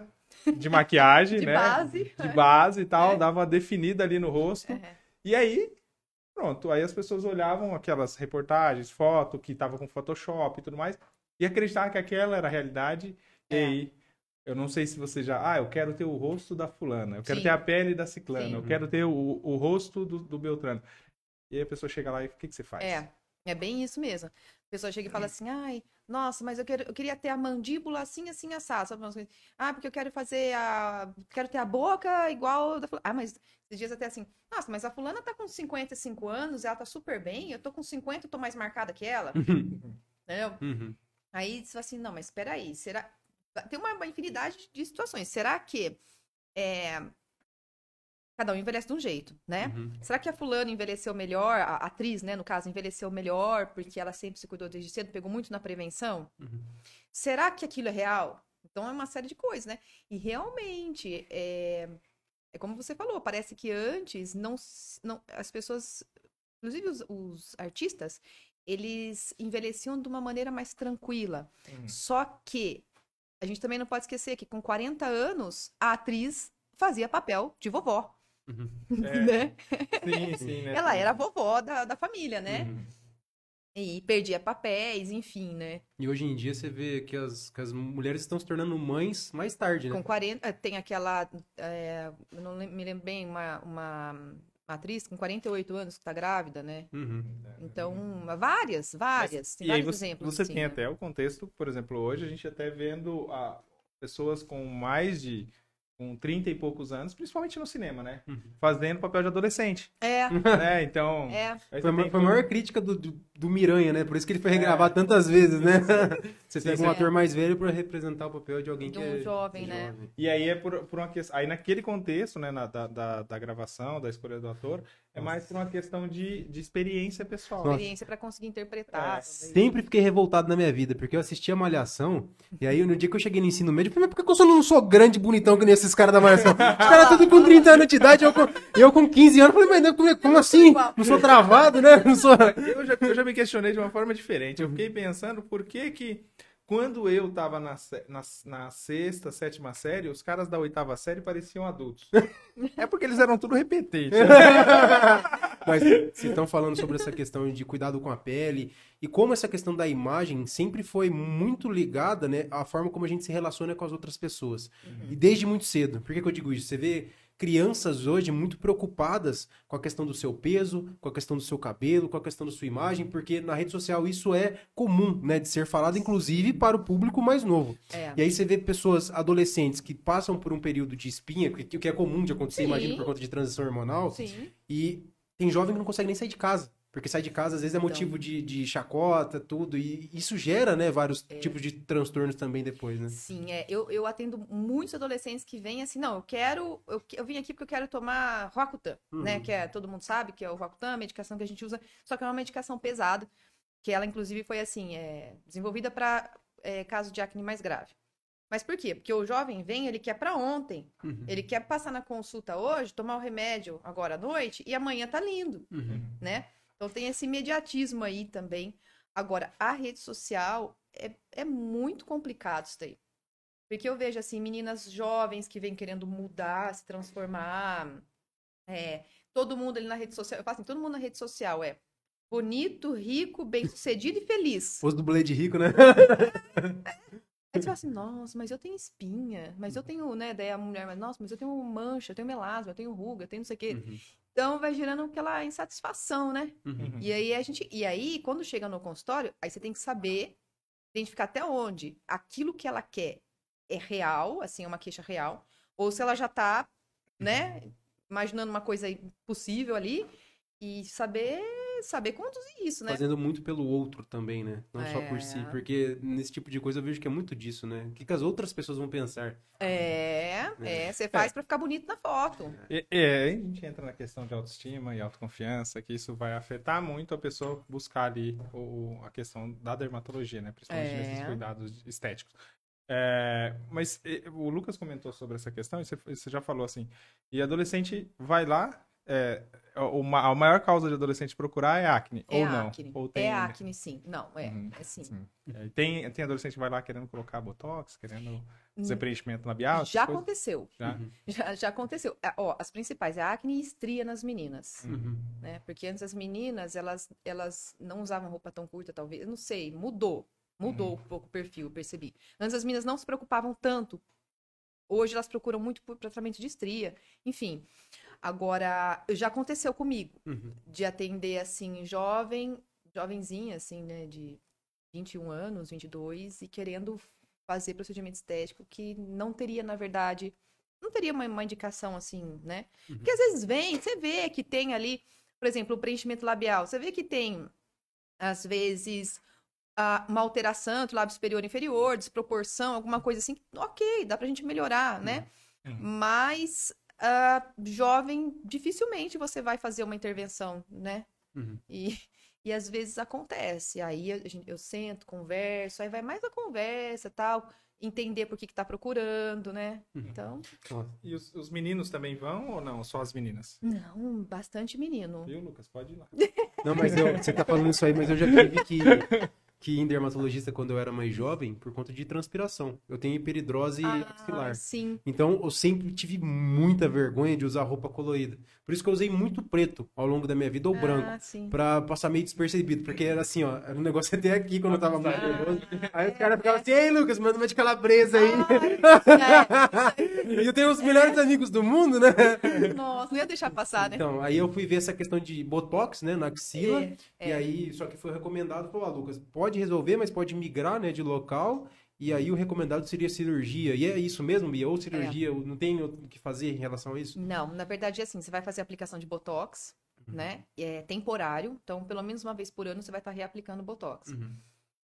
de maquiagem, De né? base. De base e tal, É. dava definida ali no rosto. É. E aí, pronto, aí as pessoas olhavam aquelas reportagens, foto que tava com Photoshop e tudo mais, e acreditavam que aquela era a realidade. E É. aí, eu não sei se você já. Ah, eu quero ter o rosto da fulana, eu quero Sim. ter a pele da ciclana, Sim. eu quero ter o, o rosto do, do Beltrano. E aí a pessoa chega lá e o que, que você faz? É, é bem isso mesmo. Pessoa chega e fala assim, ai, nossa, mas eu, quero, eu queria ter a mandíbula assim, assim, assado. Sabe coisas? Ah, porque eu quero fazer a... Quero ter a boca igual... Da... fulana." Ah, mas esses dias até assim, nossa, mas a fulana tá com 55 anos, ela tá super bem, eu tô com 50, eu tô mais marcada que ela. Entendeu? Uhum. Aí você fala assim, não, mas espera aí, será... Tem uma, uma infinidade de situações. Será que é, cada um envelhece de um jeito, né? Uhum. Será que a fulana envelheceu melhor, a atriz, né, no caso, envelheceu melhor porque ela sempre se cuidou desde cedo, pegou muito na prevenção? Uhum. Será que aquilo é real? Então é uma série de coisas, né? E realmente, é, é como você falou, parece que antes não, não as pessoas, inclusive os, os artistas, eles envelheciam de uma maneira mais tranquila. Hum. Só que a gente também não pode esquecer que com 40 anos a atriz fazia papel de vovó, Uhum. É, né? sim, sim, né? Ela era a vovó da, da família, né? Uhum. E perdia papéis, enfim, né? E hoje em dia você vê que as, que as mulheres estão se tornando mães mais tarde, né? Com 40. eh, Tem aquela. é, eu não me lembro bem, uma, uma atriz com 48 anos que tá grávida, né? Uhum. Então, várias, várias. Tem E aí vários você, exemplos. você assim, tem né? até o contexto, por exemplo, hoje a gente até vendo ah, pessoas com mais de com 30 e poucos anos, principalmente no cinema, né? Uhum. Fazendo papel de adolescente, É, né? Então, é. Foi, a maior crítica do, do, do Miranha, né? Por isso que ele foi regravado tantas vezes, né? Você pega um ator mais velho pra representar o papel de alguém De que um é jovem, né? E aí é por, por uma questão. Aí naquele contexto, né, na- da, da, da gravação, da escolha do ator, é mais por uma questão de, de experiência pessoal. Nossa. Experiência pra conseguir interpretar. É. Sempre fiquei revoltado na minha vida, porque eu assistia Malhação, e aí no dia que eu cheguei no ensino médio, eu falei, mas por que eu não sou grande e bonitão que nem esses caras da Malhação? Os caras tudo com 30 anos de idade, eu com, eu com 15 anos, eu falei, mas como, como assim? Não sou travado, né? Não sou... Eu já, eu já me questionei de uma forma diferente. Eu fiquei pensando por que que quando eu tava na, na, na sexta, sétima série, os caras da oitava série pareciam adultos. É porque eles eram tudo repetentes. Mas vocês estão falando sobre essa questão de cuidado com a pele e como essa questão da imagem sempre foi muito ligada, né, à forma como a gente se relaciona com as outras pessoas. E desde muito cedo. Por que, que eu digo isso? Você vê crianças hoje muito preocupadas com a questão do seu peso, com a questão do seu cabelo, com a questão da sua imagem, porque na rede social isso é comum, né, de ser falado, inclusive para o público mais novo. É. E aí você vê pessoas adolescentes que passam por um período de espinha, que- que é comum de acontecer, Sim. imagina, por conta de transição hormonal, Sim. e tem jovem que não consegue nem sair de casa. Porque sai de casa, às vezes é Então. motivo de, de chacota, tudo, e isso gera, né, vários É. tipos de transtornos também depois, né? Sim, é. Eu, eu atendo muitos adolescentes que vêm assim, não, eu quero. Eu, eu vim aqui porque eu quero tomar Roacutan, né? Uhum. Que é, todo mundo sabe que é o Roacutan, a medicação que a gente usa, só que é uma medicação pesada, que ela, inclusive, foi assim, é, desenvolvida para caso de acne mais grave. Mas por quê? Porque o jovem vem, ele quer para ontem. Uhum. Ele quer passar na consulta hoje, tomar o remédio agora à noite e amanhã tá lindo Uhum. né? Então tem esse imediatismo aí também. Agora, a rede social é, é muito complicado isso daí. Porque eu vejo, assim, meninas jovens que vêm querendo mudar, se transformar. É, todo mundo ali na rede social. Eu falo assim, todo mundo na rede social é bonito, rico, bem-sucedido e feliz. Os dublê de rico, né? Aí você fala assim, nossa, mas eu tenho espinha, mas eu tenho, né? Daí a mulher, mas nossa, mas eu tenho mancha, eu tenho melasma, eu tenho ruga, eu tenho não sei o quê. Uhum. Então vai gerando aquela insatisfação, né? Uhum. E aí a gente, e aí quando chega no consultório, aí você tem que saber identificar até onde aquilo que ela quer é real, assim, é uma queixa real, ou se ela já tá, né, imaginando uma coisa possível ali e saber saber conduzir isso, né? Fazendo muito pelo outro também, né? Não só por si. É. Porque nesse tipo de coisa eu vejo que é muito disso, né? O que, que as outras pessoas vão pensar? É, é, você faz pra ficar bonito na foto. É, é, aí a gente entra na questão de autoestima e autoconfiança, que isso vai afetar muito a pessoa buscar ali o, a questão da dermatologia, né? Principalmente É. nesses cuidados estéticos. É, mas é, o Lucas comentou sobre essa questão e você, você já falou assim, e adolescente vai lá, é, o ma- a maior causa de adolescente procurar é acne, É ou não? acne. Ou tem, É acne, sim. Não, é, Uhum, é sim. sim. É, tem, tem adolescente que vai lá querendo colocar botox, querendo fazer Hum, preenchimento labial, Já aconteceu. Já? Uhum. Já, já aconteceu. Ah, Ó, as principais, é acne e estria nas meninas. Uhum. né? Porque antes as meninas, elas, elas não usavam roupa tão curta, talvez. Eu não sei, mudou. Mudou um pouco o perfil, eu percebi. Antes as meninas não se preocupavam tanto. Hoje elas procuram muito por tratamento de estria. Enfim. Agora, já aconteceu comigo Uhum. de atender, assim, jovem, jovenzinha, assim, né, de 21 anos, 22, e querendo fazer procedimento estético que não teria, na verdade, não teria uma, uma indicação, assim, né? Uhum. Porque às vezes vem, você vê que tem ali, por exemplo, o preenchimento labial, você vê que tem, às vezes, uma alteração do lábio superior e inferior, desproporção, alguma coisa assim, ok, dá pra gente melhorar, né? Uhum. Mas ah, jovem, dificilmente você vai fazer uma intervenção, né? Uhum. E, e às vezes acontece. Aí a gente- eu sento, converso, aí vai mais a conversa tal, entender por que que tá procurando, né? Uhum. Então, E os, os meninos também vão ou não? Só as meninas? não, bastante menino. Viu, Lucas? Pode ir lá. Não, mas eu- você tá falando isso aí, mas eu já tive que, que em dermatologista quando eu era mais jovem por conta de transpiração. Eu tenho hiperidrose axilar. Ah, sim. Então, eu sempre tive muita vergonha de usar roupa colorida. Por isso que eu usei muito preto ao longo da minha vida, ou branco. Ah, sim. Pra passar meio despercebido, porque era assim, ó, era um negócio até aqui quando eu tava muito Ah, nervoso. Aí os caras ficavam assim, ei Lucas, manda uma de calabresa aí. É, e eu tenho os melhores amigos do mundo, né? nossa, não ia deixar passar, né? Então, aí eu fui ver essa questão de botox, né, na axila. É, E aí, só que foi recomendado, falou, ah, Lucas, pode resolver, mas pode migrar, né, de local. E aí o recomendado seria cirurgia. E é isso mesmo, Bia? Ou cirurgia, não tem o que fazer em relação a isso? Não, na verdade é assim, você vai fazer a aplicação de Botox, Uhum. né? É temporário, então pelo menos uma vez por ano você vai estar reaplicando Botox. Uhum.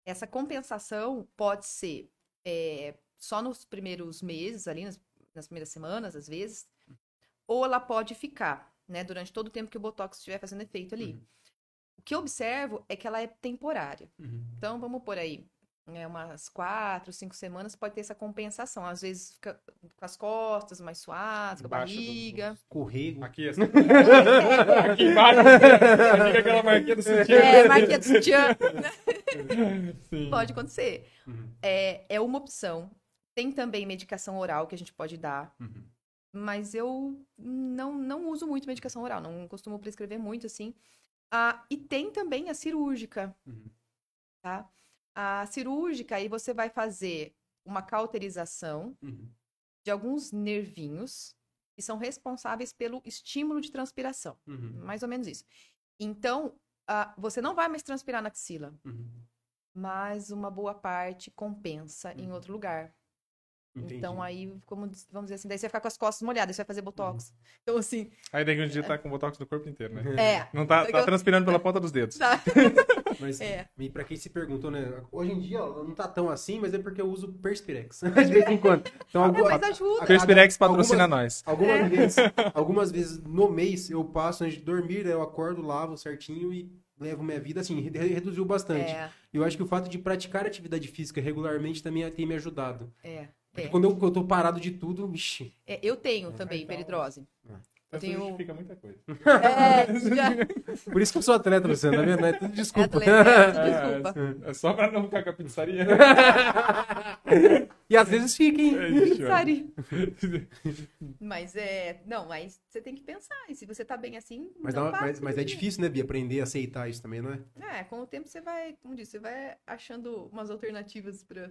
Essa compensação pode ser é, só nos primeiros meses, ali nas, nas primeiras semanas, às vezes, ou ela pode ficar, né, durante todo o tempo que o Botox estiver fazendo efeito ali. Uhum. O que eu observo é que ela é temporária. Uhum. Então, vamos por aí, né, umas quatro, cinco semanas pode ter essa compensação. Às vezes fica com as costas mais suaves, com a Embaixo do- barriga. Corrego. Aqui, assim. Aqui embaixo. Fica aquela marquinha do sutiã. É, marquinha do sutiã. Pode acontecer. Uhum. É, é uma opção. Tem também medicação oral que a gente pode dar. Uhum. Mas eu não, não uso muito medicação oral. Não costumo prescrever muito, assim. Ah, e tem também a cirúrgica, Uhum. tá? A cirúrgica, aí você vai fazer uma cauterização Uhum. de alguns nervinhos que são responsáveis pelo estímulo de transpiração. Uhum. Mais ou menos isso. Então, ah, você não vai mais transpirar na axila, Uhum. mas uma boa parte compensa em Uhum. outro lugar. Entendi. Então aí, como vamos dizer assim, daí você vai ficar com as costas molhadas, você vai fazer botox. Então assim, Aí daqui um dia tá com botox no corpo inteiro, né? é. Não tá, tá transpirando pela ponta dos dedos. Tá. Mas, É. e pra quem se perguntou, né? Hoje em dia ó, não tá tão assim, mas é porque eu uso Perspirex. De vez em quando. Então, É, alguma- mas ajuda. Perspirex Algumas- patrocina nós. Algumas, vezes, algumas vezes no mês eu passo antes de dormir, eu acordo, lavo certinho e levo minha vida assim, re- reduziu bastante. É, E eu acho que o fato de praticar atividade física regularmente também tem me ajudado. é. É. quando eu, eu tô parado de tudo, vixi. É, eu tenho É, também então. hiperidrose. Isso tenho- justifica muita coisa. É, já- Por isso que eu sou atleta, Luciano, tá vendo? É tudo desculpa. atleta, é, desculpa. É, é só pra não ficar com a pizzaria. e às vezes fica, hein? É. Mas é. Não, mas você tem que pensar. E se você tá bem assim. Mas, não mas, mas é difícil, né, Bia, aprender a aceitar isso também, não é? É, com o tempo você vai, como disse, você vai achando umas alternativas pra.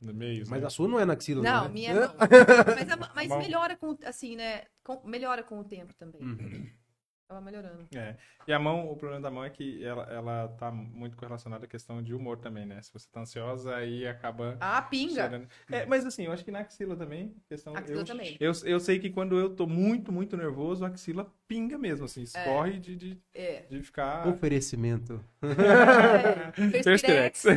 Meio. Mas né? a sua não é na axila, Não, né? minha não. Mas, a- mas melhora com, assim, né? com- melhora com o tempo também. Uhum. Tava melhorando. É. E a mão, o problema da mão é que ela, ela tá muito correlacionada à questão de humor também, né? Se você tá ansiosa, aí acaba. Ah, pinga! É, mas assim, eu acho que na axila também, questão. Axila eu, também. Eu, eu sei que quando eu tô muito, muito nervoso, a axila pinga mesmo, assim, escorre de, de, É. de ficar. Oferecimento. é. Perspirex.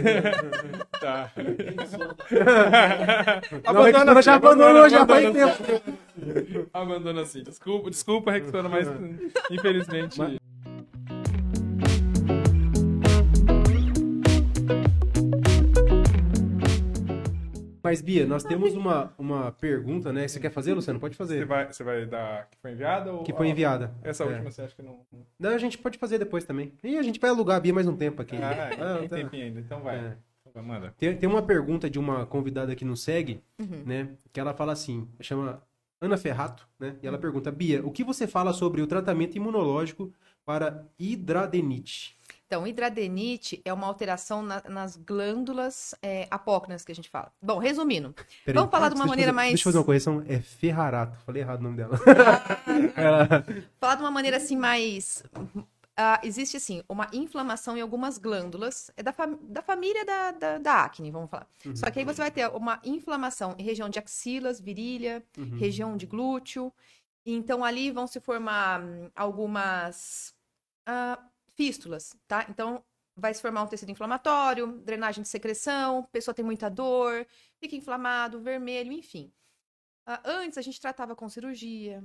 Tá. Não, a Rexona já abandonou, já faz abandona, tempo. Abandona assim. Desculpa, desculpa, Rexona, mas infelizmente. Mas, Bia, nós temos uma, uma pergunta, né? Você quer fazer, Luciano? Pode Você fazer. vai, você vai dar que foi enviada? Ou... Que foi enviada. Essa É. última você acha que não. Não, a gente pode fazer depois também. E a gente vai alugar a Bia mais um tempo aqui. Ah, Ah, tem tá. tempinho ainda, então vai. É. Então manda. Tem, tem uma pergunta de uma convidada que nos segue, Uhum. né? Que ela fala assim, chama Ana Ferrato, né? E ela pergunta, Bia, o que você fala sobre o tratamento imunológico para hidradenite? Então, hidradenite é uma alteração na- nas glândulas é, apócrinas que a gente fala. Bom, resumindo. Peraí. Vamos falar de uma maneira fazer- mais- Deixa eu fazer uma correção. É Ferrarato. Falei errado o nome dela. Ela- Falar de uma maneira assim mais. Ah, existe assim uma inflamação em algumas glândulas é da, fam- da família da, da, da acne, vamos falar. Só que aí você vai ter uma inflamação em região de axilas, virilha, Uhum. região de glúteo. Então ali vão se formar hum, algumas ah, fístulas, tá? Então vai se formar um tecido inflamatório, drenagem de secreção, pessoa tem muita dor, fica inflamado, vermelho, enfim. Ah, antes a gente tratava com cirurgia,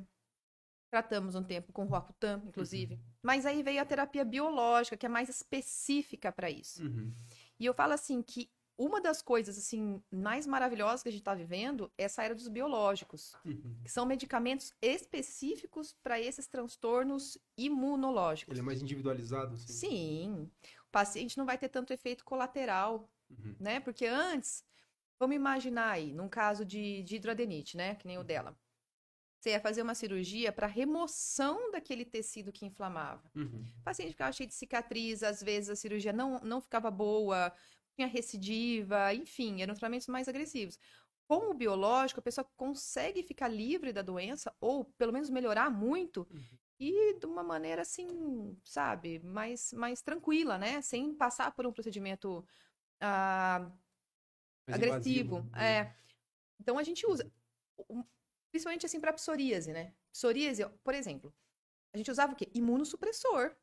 tratamos um tempo com Roacutan, inclusive, mas aí veio a terapia biológica, que é mais específica para isso. Uhum. E eu falo assim que uma das coisas assim mais maravilhosas que a gente está vivendo é essa era dos biológicos, Uhum. que são medicamentos específicos para esses transtornos imunológicos. Ele é mais individualizado, assim? Sim, o paciente não vai ter tanto efeito colateral, Uhum. né? Porque antes, vamos imaginar aí, num caso de, de hidroadenite, né? Que nem o dela. Você ia fazer uma cirurgia para remoção daquele tecido que inflamava. Uhum. O paciente ficava cheio de cicatriz, às vezes a cirurgia não, não ficava boa, tinha recidiva, enfim, eram tratamentos mais agressivos. Com o biológico, a pessoa consegue ficar livre da doença, ou pelo menos melhorar muito, e de uma maneira assim, sabe, mais, mais tranquila, né? Sem passar por um procedimento ah, agressivo. invasivo. É. Então a gente usa, um- principalmente assim para psoríase, né? Psoríase, por exemplo, a gente usava o quê? Imunossupressor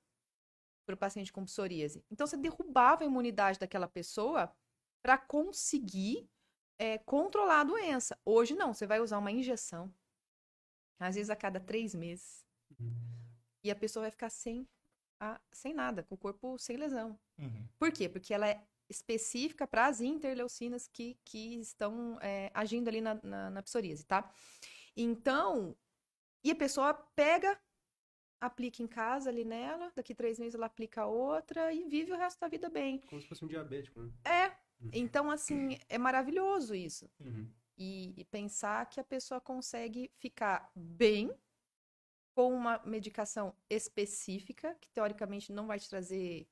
para o paciente com psoríase. Então você derrubava a imunidade daquela pessoa para conseguir é, controlar a doença. Hoje não, você vai usar uma injeção, às vezes a cada três meses, Uhum. e a pessoa vai ficar sem, a- sem nada, com o corpo sem lesão. Uhum. Por quê? Porque ela é específica para as interleucinas que, que estão é, agindo ali na, na, na psoríase, tá? Então, e a pessoa pega, aplica em casa ali nela, daqui três meses ela aplica outra e vive o resto da vida bem. Como se fosse um diabético, né? É, Uhum. então assim, é maravilhoso isso. Uhum. E, e pensar que a pessoa consegue ficar bem com uma medicação específica, que teoricamente não vai te trazer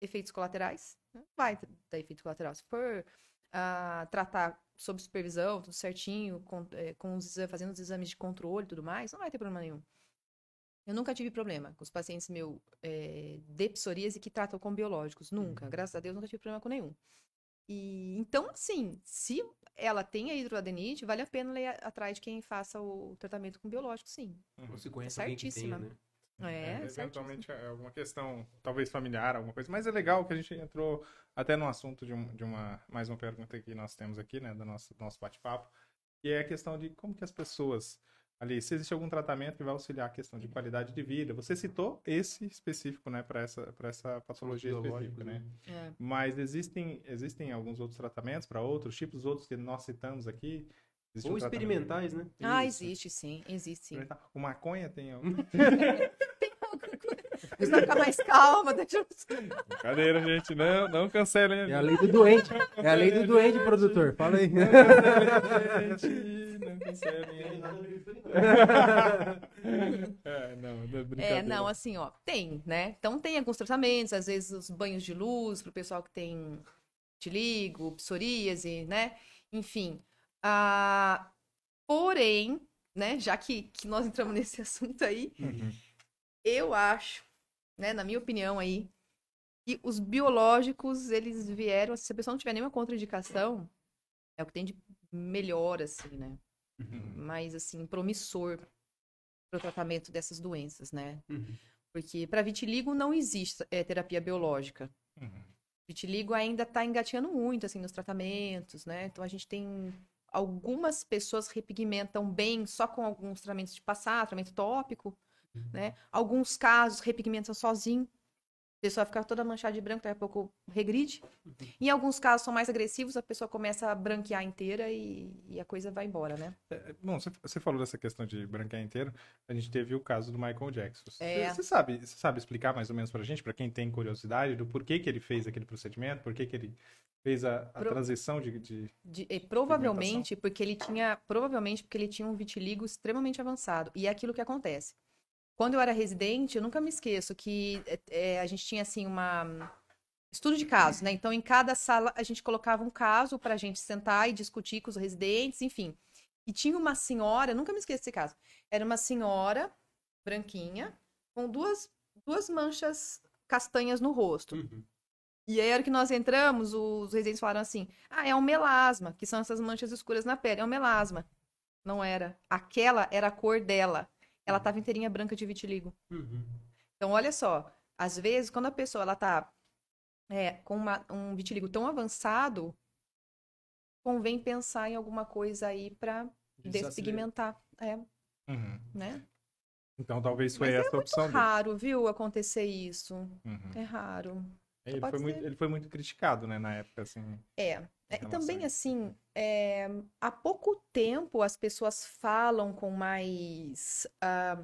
efeitos colaterais. né? Vai dar efeito colateral. Se for ah, tratar sob supervisão, tudo certinho, com, eh, com os fazendo os exames de controle e tudo mais, não vai ter problema nenhum. Eu nunca tive problema com os pacientes meu eh, de psoríase que tratam com biológicos. Nunca. Uhum. Graças a Deus, nunca tive problema com nenhum. E então, assim, se ela tem a hidroadenite, vale a pena ir atrás de quem faça o tratamento com biológico, sim. Você conhece é alguém que tenha, né? É, é eventualmente é alguma questão, talvez familiar, alguma coisa. Mas é legal que a gente entrou até no assunto de, um, de uma mais uma pergunta que nós temos aqui, né, do nosso, do nosso bate-papo, que é a questão de como que as pessoas ali, se existe algum tratamento que vai auxiliar a questão de qualidade de vida. Você citou esse específico, né, para essa para essa patologia específica, né? né? É. Mas existem existem alguns outros tratamentos para outros tipos, outros que nós citamos aqui. Existe Ou um experimentais, né? Ah, Isso. existe sim, existe sim. O maconha tem algum? Precisa ficar mais calma, deixa eu... Brincadeira, gente. Não, não cancelem. É a lei do doente. É a lei do doente, produtor. Fala aí. Não cancelem, não cancelem. É, não, é, não, assim, ó, tem, né? Então tem alguns tratamentos, às vezes os banhos de luz pro pessoal que tem vitiligo, psoríase, né? Enfim. Ah, porém, né, já que, que nós entramos nesse assunto aí, uhum. eu acho né, na minha opinião aí, que os biológicos, eles vieram, se a pessoa não tiver nenhuma contraindicação, é o que tem de melhor, assim, né? Uhum. Mais, assim, promissor para o tratamento dessas doenças, né? Uhum. Porque para vitiligo não existe é, terapia biológica. Uhum. Vitiligo ainda está engatinhando muito, assim, nos tratamentos, né? Então a gente tem algumas pessoas repigmentam bem só com alguns tratamentos de passar, tratamento tópico, né? Alguns casos repigmentam sozinho. A pessoa fica toda manchada de branco, daqui a pouco regride. Uhum. Em alguns casos são mais agressivos, a pessoa começa a branquear inteira e, e a coisa vai embora, né? É, é bom, você, falou dessa questão de branquear inteiro. A gente teve o caso do Michael Jackson. É. Você, você sabe, sabe explicar mais ou menos pra gente, pra quem tem curiosidade, do porquê que ele fez aquele procedimento, porquê que ele fez a, a Pro... transição de, de, de e, provavelmente porque ele tinha provavelmente porque ele tinha um vitiligo extremamente avançado e é aquilo que acontece quando eu era residente, eu nunca me esqueço que é, a gente tinha assim uma estudo de casos, né? Então, em cada sala a gente colocava um caso para a gente sentar e discutir com os residentes, enfim. E tinha uma senhora, nunca me esqueço desse caso. Era uma senhora branquinha com duas, duas manchas castanhas no rosto. Uhum. E aí, a hora que nós entramos, os residentes falaram assim: ah, é um melasma, que são essas manchas escuras na pele, é um melasma. Não era. Aquela era a cor dela ela estava inteirinha branca de vitiligo. Uhum. Então, olha só, às vezes, quando a pessoa ela tá é, com uma, um vitiligo tão avançado, convém pensar em alguma coisa aí para despigmentar. É. Uhum. Né? Então, talvez foi Mas essa é opção. É raro, viu, acontecer isso. Uhum. É raro. Ele foi, muito, ele foi muito criticado, né, na época, assim. É. É, e também, assim, é, há pouco tempo as pessoas falam com mais,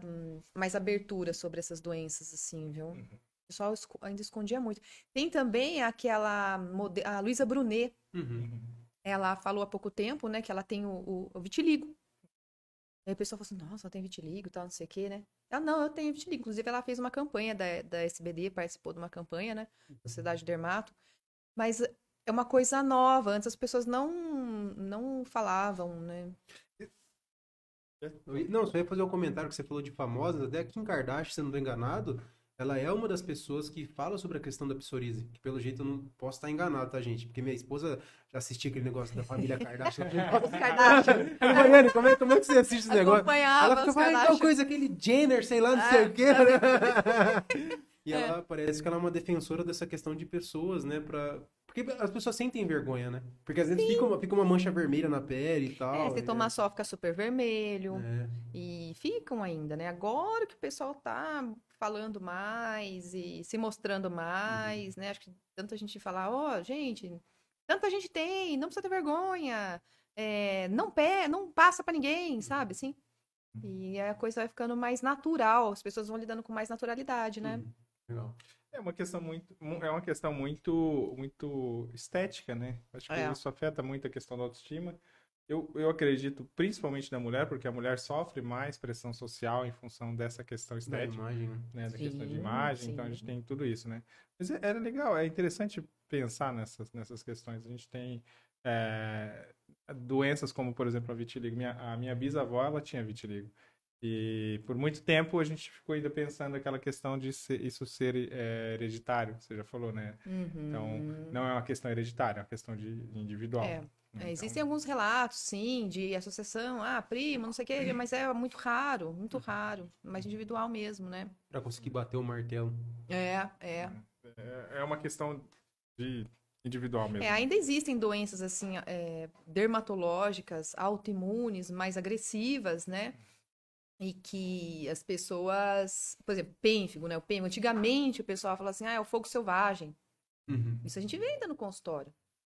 um, mais abertura sobre essas doenças, assim, viu? Uhum. O pessoal ainda escondia muito. Tem também aquela, a Luísa Brunet. Uhum. Ela falou há pouco tempo, né, que ela tem o, o, o vitiligo. Aí a pessoa falou assim, nossa, ela tem vitiligo e tal, não sei o quê, né? Ela, não, eu tenho vitiligo. Inclusive, ela fez uma campanha da, da SBD, participou de uma campanha, né? Uhum. Sociedade Dermato. Mas é uma coisa nova. Antes as pessoas não, não falavam, né? Não, só ia fazer um comentário que você falou de famosas. Até a Kim Kardashian, se não estou enganado, ela é uma das pessoas que fala sobre a questão da psoríase. Que pelo jeito eu não posso estar enganado, tá, gente? Porque minha esposa já assistia aquele negócio da família Kardashian. Kardashian. Como é, como é que você assiste esse negócio? Ela fica falando tal coisa, aquele Jenner, sei lá, não sei o quê. Né? e ela é. parece que ela é uma defensora dessa questão de pessoas, né? Pra, porque as pessoas sentem vergonha, né? Porque às vezes fica uma, fica uma, mancha vermelha na pele e tal. É, se tomar é. sol fica super vermelho. É. E ficam ainda, né? Agora que o pessoal tá falando mais e se mostrando mais, uhum. né? Acho que tanta gente fala, ó, oh, gente, tanta gente tem, não precisa ter vergonha. É, não pé, não passa para ninguém, sabe? Assim. Uhum. E a coisa vai ficando mais natural, as pessoas vão lidando com mais naturalidade, né? Uhum. Legal. É uma questão muito, é uma questão muito, muito estética, né? Acho que é. isso afeta muito a questão da autoestima. Eu, eu acredito, principalmente da mulher, porque a mulher sofre mais pressão social em função dessa questão estética, da imagem, né? Da sim, questão de imagem, sim. então a gente tem tudo isso, né? Mas é, era legal, é interessante pensar nessas, nessas questões. A gente tem é, doenças como, por exemplo, a vitiligo. Minha, a minha bisavó, ela tinha vitiligo. E por muito tempo a gente ficou ainda pensando aquela questão de ser, isso ser é, hereditário, você já falou, né? Uhum. Então, não é uma questão hereditária, é uma questão de individual. É. Então, É, existem alguns relatos, sim, de associação, ah, primo, não sei o quê, mas é muito raro, muito raro, mais individual mesmo, né? Pra conseguir bater o martelo. É, é. é, é uma questão de individual mesmo. É, ainda existem doenças assim, é, dermatológicas, autoimunes, mais agressivas, né? E que as pessoas, por exemplo, pênfigo, né? O pênfigo, antigamente o pessoal falava assim, ah, é o fogo selvagem. Uhum. Isso a gente vê ainda no consultório.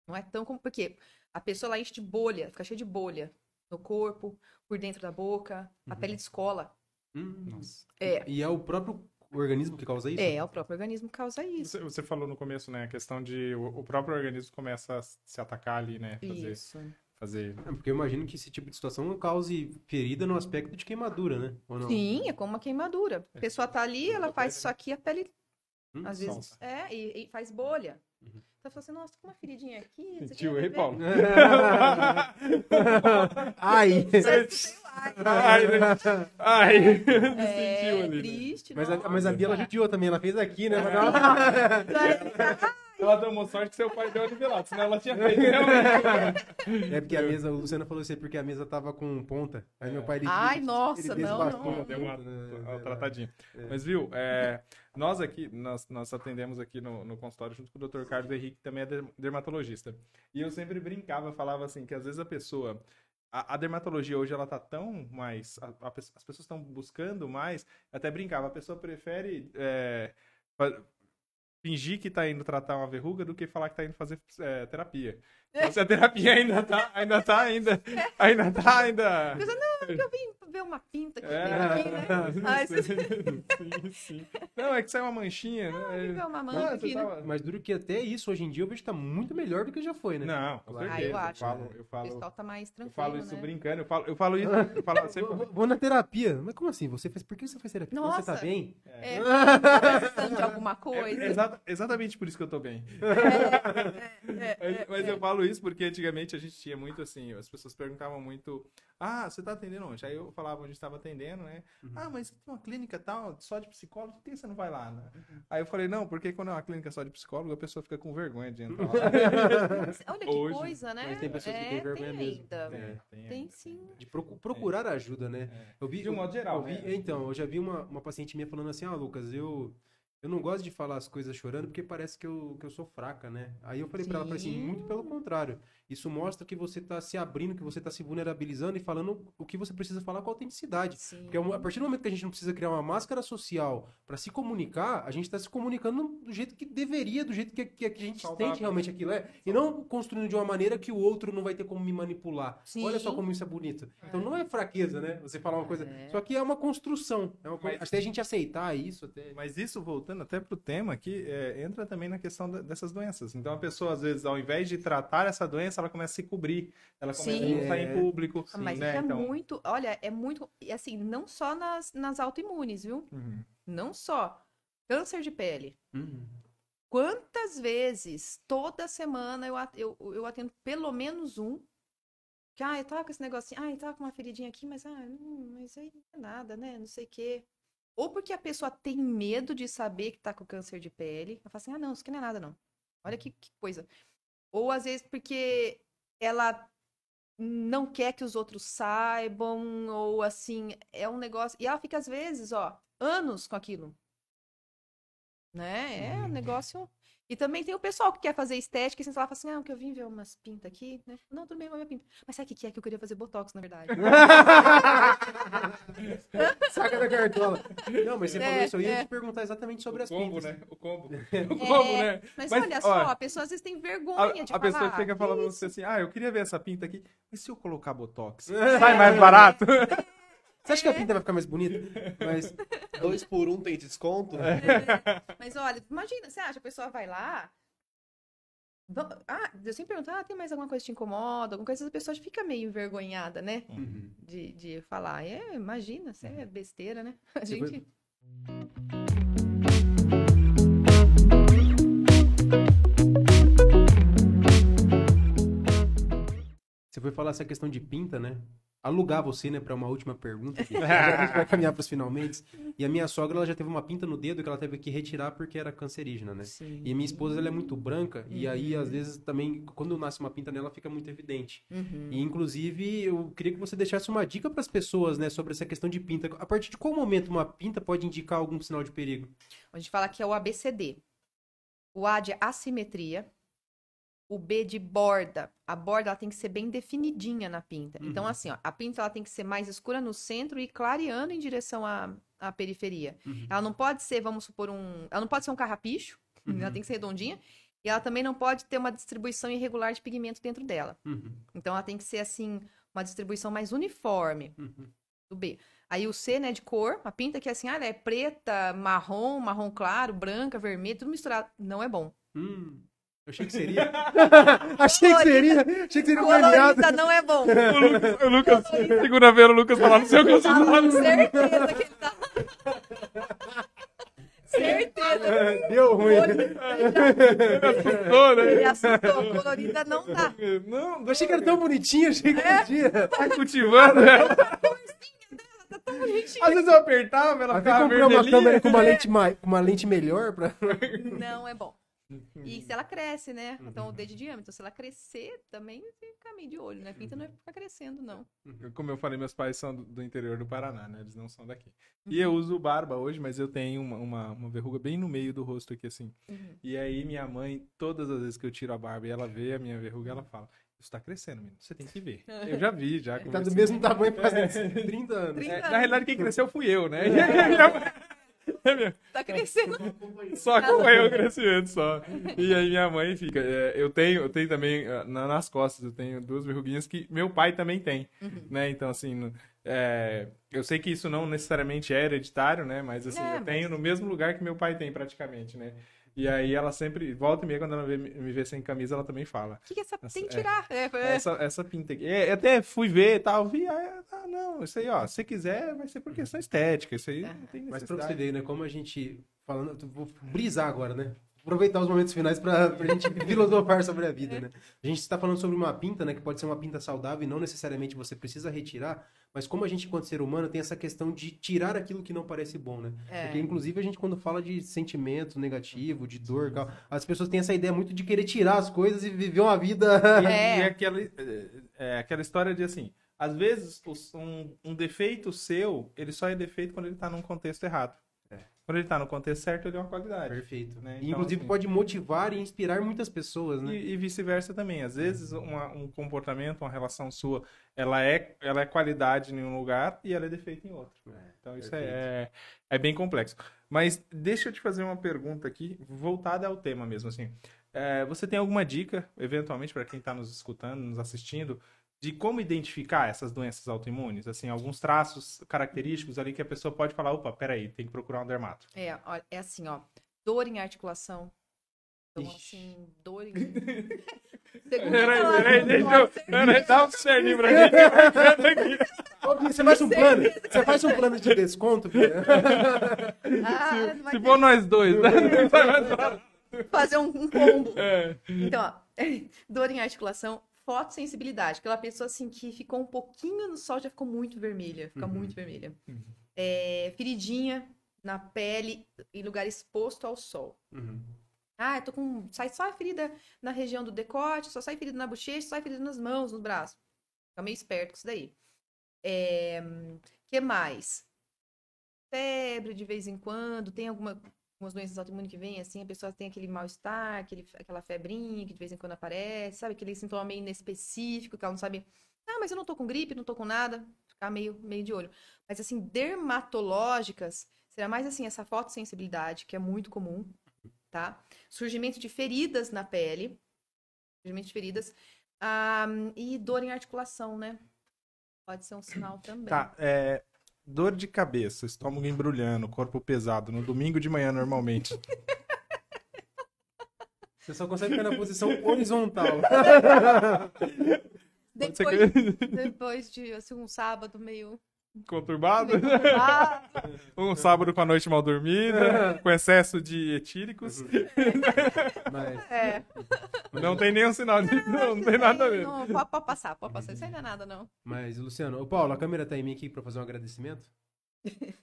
Não é tão como. Porque a pessoa lá enche de bolha, fica cheia de bolha no corpo, por dentro da boca, a Uhum. pele descola. Hum. Nossa. É, E é o próprio organismo que causa isso? é, o próprio organismo causa isso. Você, você falou no começo, né? A questão de o, o próprio organismo começa a se atacar ali, né? Fazer, Isso. Fazer É, porque eu imagino que esse tipo de situação cause ferida no aspecto de queimadura, né? Ou não? Sim, é como uma queimadura. A pessoa tá ali, ela faz isso aqui, a pele Hum, Às vezes. solta. É, e, e faz bolha. Uhum. Então fala assim, nossa, tô com uma feridinha aqui. Sentiu quer aí? Paulo? Ai! Ai, né? Ai, É, sentiu ali. né? triste, Mas a, mas a Bia, ela judiou também, ela fez aqui, né? Mas não- Ela tomou sorte que seu pai deu nivelado, senão ela tinha feito realmente. É porque a mesa, o Luciano falou isso aí porque a mesa tava com ponta. Aí meu pai ele, Ai, ele nossa, não, desbastou não. a Deu uma, ponta, né? uma tratadinha. Mas viu, é, nós aqui, nós, nós atendemos aqui no, no consultório junto com o Dr. Carlos Henrique, que também é der- dermatologista. E eu sempre brincava, falava assim, que às vezes a pessoa. A, a dermatologia hoje ela tá tão mais. a- a as pessoas estão buscando mais. eu Até brincava, a pessoa prefere. é, Fingir que tá indo tratar uma verruga do que falar que tá indo fazer é, terapia. Então, se a terapia ainda tá, ainda tá, ainda, ainda tá, ainda. Eu vim ver uma pinta que É. tem aqui, né? Ai, sim, sim. Não, é que sai uma manchinha, né? vim ver uma Ah, mancha aqui, né? tava- Mas duro que até isso, hoje em dia, eu vejo que tá muito melhor do que já foi, né? Não, com Claro. Ah, certeza. eu acho. falo, eu O falo, pessoal tá mais eu tranquilo, falo isso né? brincando, eu falo, eu falo isso, eu falo Vou, sempre. vou- vou na terapia. Mas como assim? Você fez, por que você fez terapia? Você tá Nossa. bem? É, tá É, coisa. exata- exatamente por isso que eu tô bem. É, Mas, mas eu falo isso porque antigamente a gente tinha muito assim, as pessoas perguntavam muito, ah, você tá atendendo onde? Aí eu falava onde estava atendendo, né? Ah, mas tem uma clínica tal, só de psicólogo, por que você não vai lá, né? Aí eu falei, não, porque quando é uma clínica só de psicólogo, a pessoa fica com vergonha de entrar lá. Olha que Hoje, coisa, né? mas tem pessoas que é, têm vergonha tem mesmo. ainda. É. tem, Tem sim. De procu- procurar ajuda, né? É. Eu vi, De um modo geral, eu vi- né? Então, eu já vi uma, uma paciente minha falando assim, ah, Lucas, eu, eu não gosto de falar as coisas chorando porque parece que eu, que eu sou fraca, né? Aí eu falei pra ela, falei assim, Sim. muito pelo contrário. Isso mostra que você tá se abrindo, que você tá se vulnerabilizando e falando o que você precisa falar com autenticidade. Sim. Porque a partir do momento que a gente não precisa criar uma máscara social pra se comunicar, a gente tá se comunicando do jeito que deveria, do jeito que, que- a gente Saudável. sente realmente aquilo é. E não construindo de uma maneira que o outro não vai ter como me manipular. Sim. Olha só como isso é bonito. Então não é fraqueza, né? Você falar uma coisa. É. Só que é uma construção. É uma. Mas- Até a gente aceitar isso, até. Mas isso, voltando até pro tema aqui, é, entra também na questão dessas doenças. Então a pessoa, às vezes, ao invés de tratar essa doença, ela começa a se cobrir, ela começa Sim. a não sair É. em público. Ah, Mas né? isso é então, muito, olha, é muito, e assim, não só nas, nas autoimunes, viu? uhum. Não só. Câncer de pele. Uhum. Quantas vezes, toda semana, eu, at- eu, eu atendo pelo menos um. Que, ah, eu tava com esse negocinho, ah, eu tava com uma feridinha aqui, mas, ah, hum, mas aí não é nada, né? Não sei o quê. Ou porque a pessoa tem medo de saber que tá com câncer de pele. Ela fala assim, ah, não, isso aqui não é nada, não. Olha que, que coisa. Ou às vezes porque ela não quer que os outros saibam, ou assim, é um negócio. E ela fica, às vezes, ó, anos com aquilo. Né? É um negócio. E também tem o pessoal que quer fazer estética e você fala assim, ah, que eu vim ver umas pintas aqui, né? Não, tudo bem, uma minha pinta. Mas sabe o que é que eu queria fazer botox, na verdade? Saca da cartola. Não, mas você É, falou isso, eu ia é. te perguntar exatamente sobre O as combo, pintas. né? O combo. O combo, né? Mas, Mas, olha ó, só, a pessoa às vezes tem A, vergonha de a pessoa falar. chega e fala pra você assim, ah, eu queria ver essa pinta aqui, mas se eu colocar botox, sai mais barato? Você acha que a pinta vai ficar mais bonita? Mas Dois por um tem desconto? Mas olha, imagina, você acha, a pessoa vai lá. Ah, eu sempre pergunto, ah, tem mais alguma coisa que te incomoda? Alguma coisa, a pessoa fica meio envergonhada, né? Uhum. De, de falar. É, imagina, isso é besteira, né? A gente. você foi falar essa questão de pinta, né? Alugar você, né, para uma última pergunta. Aqui. a gente vai caminhar para os finalmente. E a minha sogra, ela já teve uma pinta no dedo que ela teve que retirar porque era cancerígena, né? Sim. E minha esposa, ela é muito branca e aí, às vezes, também, quando nasce uma pinta nela, fica muito evidente. Uhum. E, inclusive, eu queria que você deixasse uma dica para as pessoas, né, sobre essa questão de pinta. A partir de qual momento uma pinta pode indicar algum sinal de perigo? A gente fala que é o ABCD. O A de assimetria, o B de borda. A borda ela tem que ser bem definidinha na pinta. Então, Uhum. assim, ó, a pinta ela tem que ser mais escura no centro e clareando em direção à, à periferia. Uhum. Ela não pode ser, vamos supor, um. Ela não pode ser um carrapicho, Uhum. ela tem que ser redondinha. E ela também não pode ter uma distribuição irregular de pigmento dentro dela. Uhum, Então, ela tem que ser, assim, uma distribuição mais uniforme uhum. do B. Aí o C, né, de cor, a pinta que é assim, ah, ela é preta, marrom, marrom claro, branca, vermelho, tudo misturado. Não é bom. Hum, eu achei que seria. achei que seria. Achei que seria um premiado. Colorida não é bom. O Lucas, o Lucas segunda-feira o Lucas falando, não sei o que eu sou Com certeza que ele tá. certeza. Deu ruim. assustou, Ele né? assustou. Colorida não dá. Não, Eu achei que era tão bonitinho, achei que podia. tá cultivando ela. Tá tão bonitinho. Às vezes eu apertava, ela Até ficava comprei uma vermelhinha. câmera com uma lente, mai- com uma lente melhor pra. Não é bom. E se ela cresce, né? Então o D de diâmetro. Se ela crescer, também fica meio de olho, né? Pinta não é ficar crescendo, não. Como eu falei, meus pais são do, do interior do Paraná, né? Eles não são daqui. E eu uso barba hoje, mas eu tenho uma, uma, uma verruga bem no meio do rosto aqui, assim. Uhum. E aí minha mãe, todas as vezes que eu tiro a barba e ela vê a minha verruga, ela fala, isso tá crescendo, menino. Você tem que ver. Eu já vi, já. Tá do mesmo tamanho faz 30 anos. 30 É, na realidade, quem cresceu fui eu, né? Tá crescendo. Só acompanhou o crescimento só. E aí minha mãe fica. é, eu tenho, eu tenho também ah, na- nas costas, eu tenho duas verruguinhas que meu pai também tem. Uhum. Né? Então, assim, é, eu sei que isso não necessariamente é hereditário, né? Mas assim, É, eu mas- tenho no mesmo lugar que meu pai tem, praticamente, né? E aí ela sempre, volta e meia, quando ela vê- me vê sem camisa, ela também fala. O que, que essa Essa- tem que é. tirar? É, é. Essa, essa pinta aqui. É, eu até fui ver e tal, vi, ah, não, isso aí, ó, se você quiser, vai ser por questão estética, isso aí não tem Mas pra necessidade. você ver, né? Como a gente. Falando, eu vou brisar agora, né? Aproveitar os momentos finais pra, pra gente filosofar sobre a vida, né? A gente está falando sobre uma pinta, né? Que pode ser uma pinta saudável e não necessariamente você precisa retirar. Mas como a gente, enquanto ser humano, tem essa questão de tirar aquilo que não parece bom, né? É. Porque, inclusive, a gente, quando fala de sentimento negativo, de dor, as pessoas têm essa ideia muito de querer tirar as coisas e viver uma vida. E, É. e aquela, é, é, aquela história de assim, às vezes um, um defeito seu, ele só é defeito quando ele tá num contexto errado. Quando ele tá no contexto certo, ele é uma qualidade. Perfeito. Né? Então, inclusive, assim- pode motivar e inspirar muitas pessoas, né? E, e vice-versa também. Às vezes uma- um comportamento, uma relação sua, ela é, ela é qualidade em um lugar e ela é defeito em outro. Então isso perfeito. é, é bem complexo. Mas deixa eu te fazer uma pergunta aqui, voltada ao tema mesmo assim. É, você tem alguma dica, eventualmente, para quem está nos escutando, nos assistindo, de como identificar essas doenças autoimunes? Assim, alguns traços característicos ali que a pessoa pode falar, opa, peraí, tem que procurar um dermato. É, é assim, ó. Dor em articulação. Então, Ixi. assim, dor em. Peraí, peraí, deixa eu... Peraí, dá um cerninho pra gente. Você faz um plano. Você faz um plano de desconto? Ah, Se for nós dois, né? fazer um, um combo. É. Então, ó, dor em articulação, fotossensibilidade. Aquela pessoa assim que ficou um pouquinho no sol já ficou muito vermelha. Fica Uhum. muito vermelha. Uhum. É, feridinha na pele em lugar exposto ao sol. Uhum. Ah, eu tô com. Sai só a ferida na região do decote, só sai ferida na bochecha, só sai ferida nas mãos, no braço. Fica meio esperto com isso daí. É, que mais? Febre de vez em quando, tem alguma, algumas doenças autoimunes que vêm assim, a pessoa tem aquele mal-estar, aquela febrinha que de vez em quando aparece, sabe? Aquele sintoma meio inespecífico, que ela não sabe. Ah, mas eu não tô com gripe, não tô com nada. Ficar meio, meio de olho. Mas assim, dermatológicas, será mais assim, essa fotossensibilidade, que é muito comum, tá? Surgimento de feridas na pele, surgimento de feridas, ah, e dor em articulação, né? Pode ser um sinal também. Tá, é, dor de cabeça, estômago embrulhando, corpo pesado, no domingo de manhã normalmente. Você só consegue ficar na posição horizontal. Depois, depois de assim, um sábado meio conturbado. Um sábado com a noite mal dormida, com excesso de etílicos. Mas, é. Não tem nenhum sinal disso, não, não tem nada a ver. Não, pode, pode passar, pode passar. Isso não é nada, não. mas, Luciano, ô Paulo, a câmera tá em mim aqui pra fazer um agradecimento?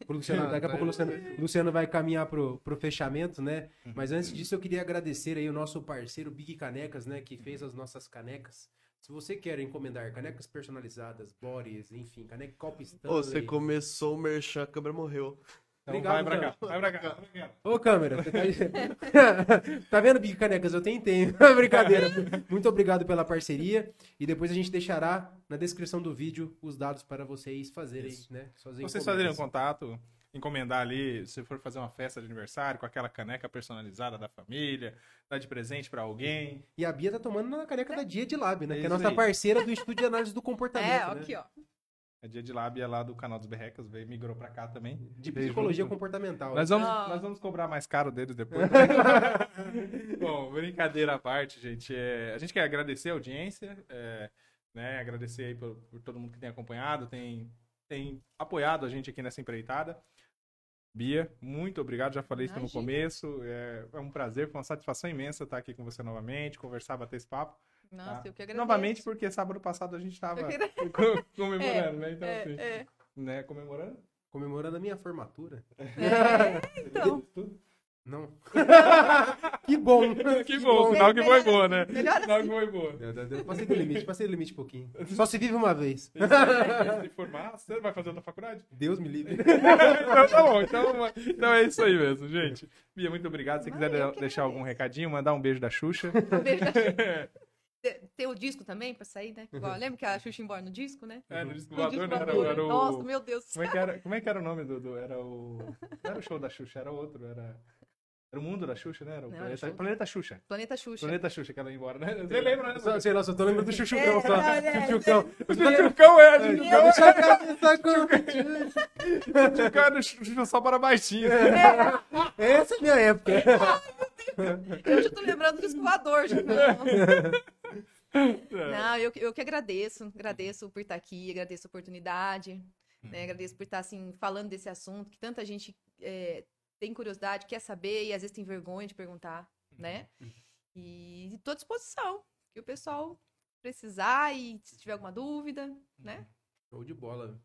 O Luciano, daqui a pouco o Luciano, o Luciano vai caminhar pro, pro fechamento, né? Mas antes disso, eu queria agradecer aí o nosso parceiro Big Canecas, né? Que fez as nossas canecas. Se você quer encomendar canecas personalizadas, bodies, enfim, caneca copo Stanley... Ô, você começou o merchan, a câmera morreu. Então Obrigado, vai pra cá, então. vai pra cá. vai pra cá. Ô, câmera, você tá... tá vendo, Big Canecas? Eu tentei. Brincadeira. Muito obrigado pela parceria. E depois a gente deixará na descrição do vídeo os dados para vocês fazerem, né? suas Vocês fazerem um contato, encomendar ali, se for fazer uma festa de aniversário com aquela caneca personalizada da família, dar de presente pra alguém. E a Bia tá tomando na caneca da Dia de Lab, né? É que é a nossa aí. parceira do Estúdio de Análise do Comportamento. É, né? aqui, ó. A Dia de Lab é lá do canal dos Berrecas, veio, migrou pra cá também. De psicologia junto. comportamental. Nós vamos, Ah. nós vamos cobrar mais caro deles depois. Bom, brincadeira à parte, gente. é, a gente quer agradecer a audiência, é, né, agradecer aí por, por todo mundo que tem acompanhado, tem, tem apoiado a gente aqui nessa empreitada. Bia, muito obrigado. Já falei isso no Imagina. começo. É, é um prazer, foi uma satisfação imensa estar aqui com você novamente, conversar, bater esse papo. Nossa, tá? eu que agradeço. Novamente, porque sábado passado a gente estava Eu que- comemorando, né? Então, É, assim, é. né? Comemorando? Comemorando a minha formatura. É, então. Não. que bom. Que bom, sinal que foi boa, né? Melhor Sinal assim. que foi boa. Eu passei do limite, passei do limite um pouquinho. Só se vive uma vez. Se formar, você vai fazer outra faculdade? Deus me livre. então tá bom, então, então é isso aí mesmo, gente. Bia, muito obrigado. Se quiser deixar algum recadinho, mandar um beijo da Xuxa. Um beijo da Xuxa. Te- Tem o disco também pra sair, né? Igual, lembra que a Xuxa embora no disco, né? É, no disco No disco voador, né? Era, era o... Nossa, meu Deus. Como é, que era, como é que era o nome do, do- Era o... Não era o show da Xuxa, era outro, era... Era o mundo da Xuxa, né? Era o Não, planeta, o planeta Xuxa. Planeta Xuxa. Planeta Xuxa que ela ia embora, né? Você lembra, né? Só, sei lá, só tô lembrando do chuchucão É, só. é, Chuchucão. O Chuchucão é, o Chuchucão Deixa a cabeça com- Chuchucão era o Xuxa só para baixinho. Essa é a minha época. Eu já tô lembrando do disco voador. Já. É. Não, eu, eu que agradeço. Agradeço por estar aqui, agradeço a oportunidade. Uhum. né? Agradeço por estar, assim, falando desse assunto que tanta gente é, tem curiosidade, quer saber e às vezes tem vergonha de perguntar, Uhum. né? E estou à disposição. Que o pessoal precisar e se tiver alguma dúvida, né? Show de bola.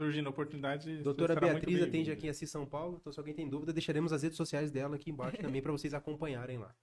Surgindo a oportunidade. Doutora Beatriz atende aqui em Assis São Paulo. Então, se alguém tem dúvida, deixaremos as redes sociais dela aqui embaixo também para vocês acompanharem lá.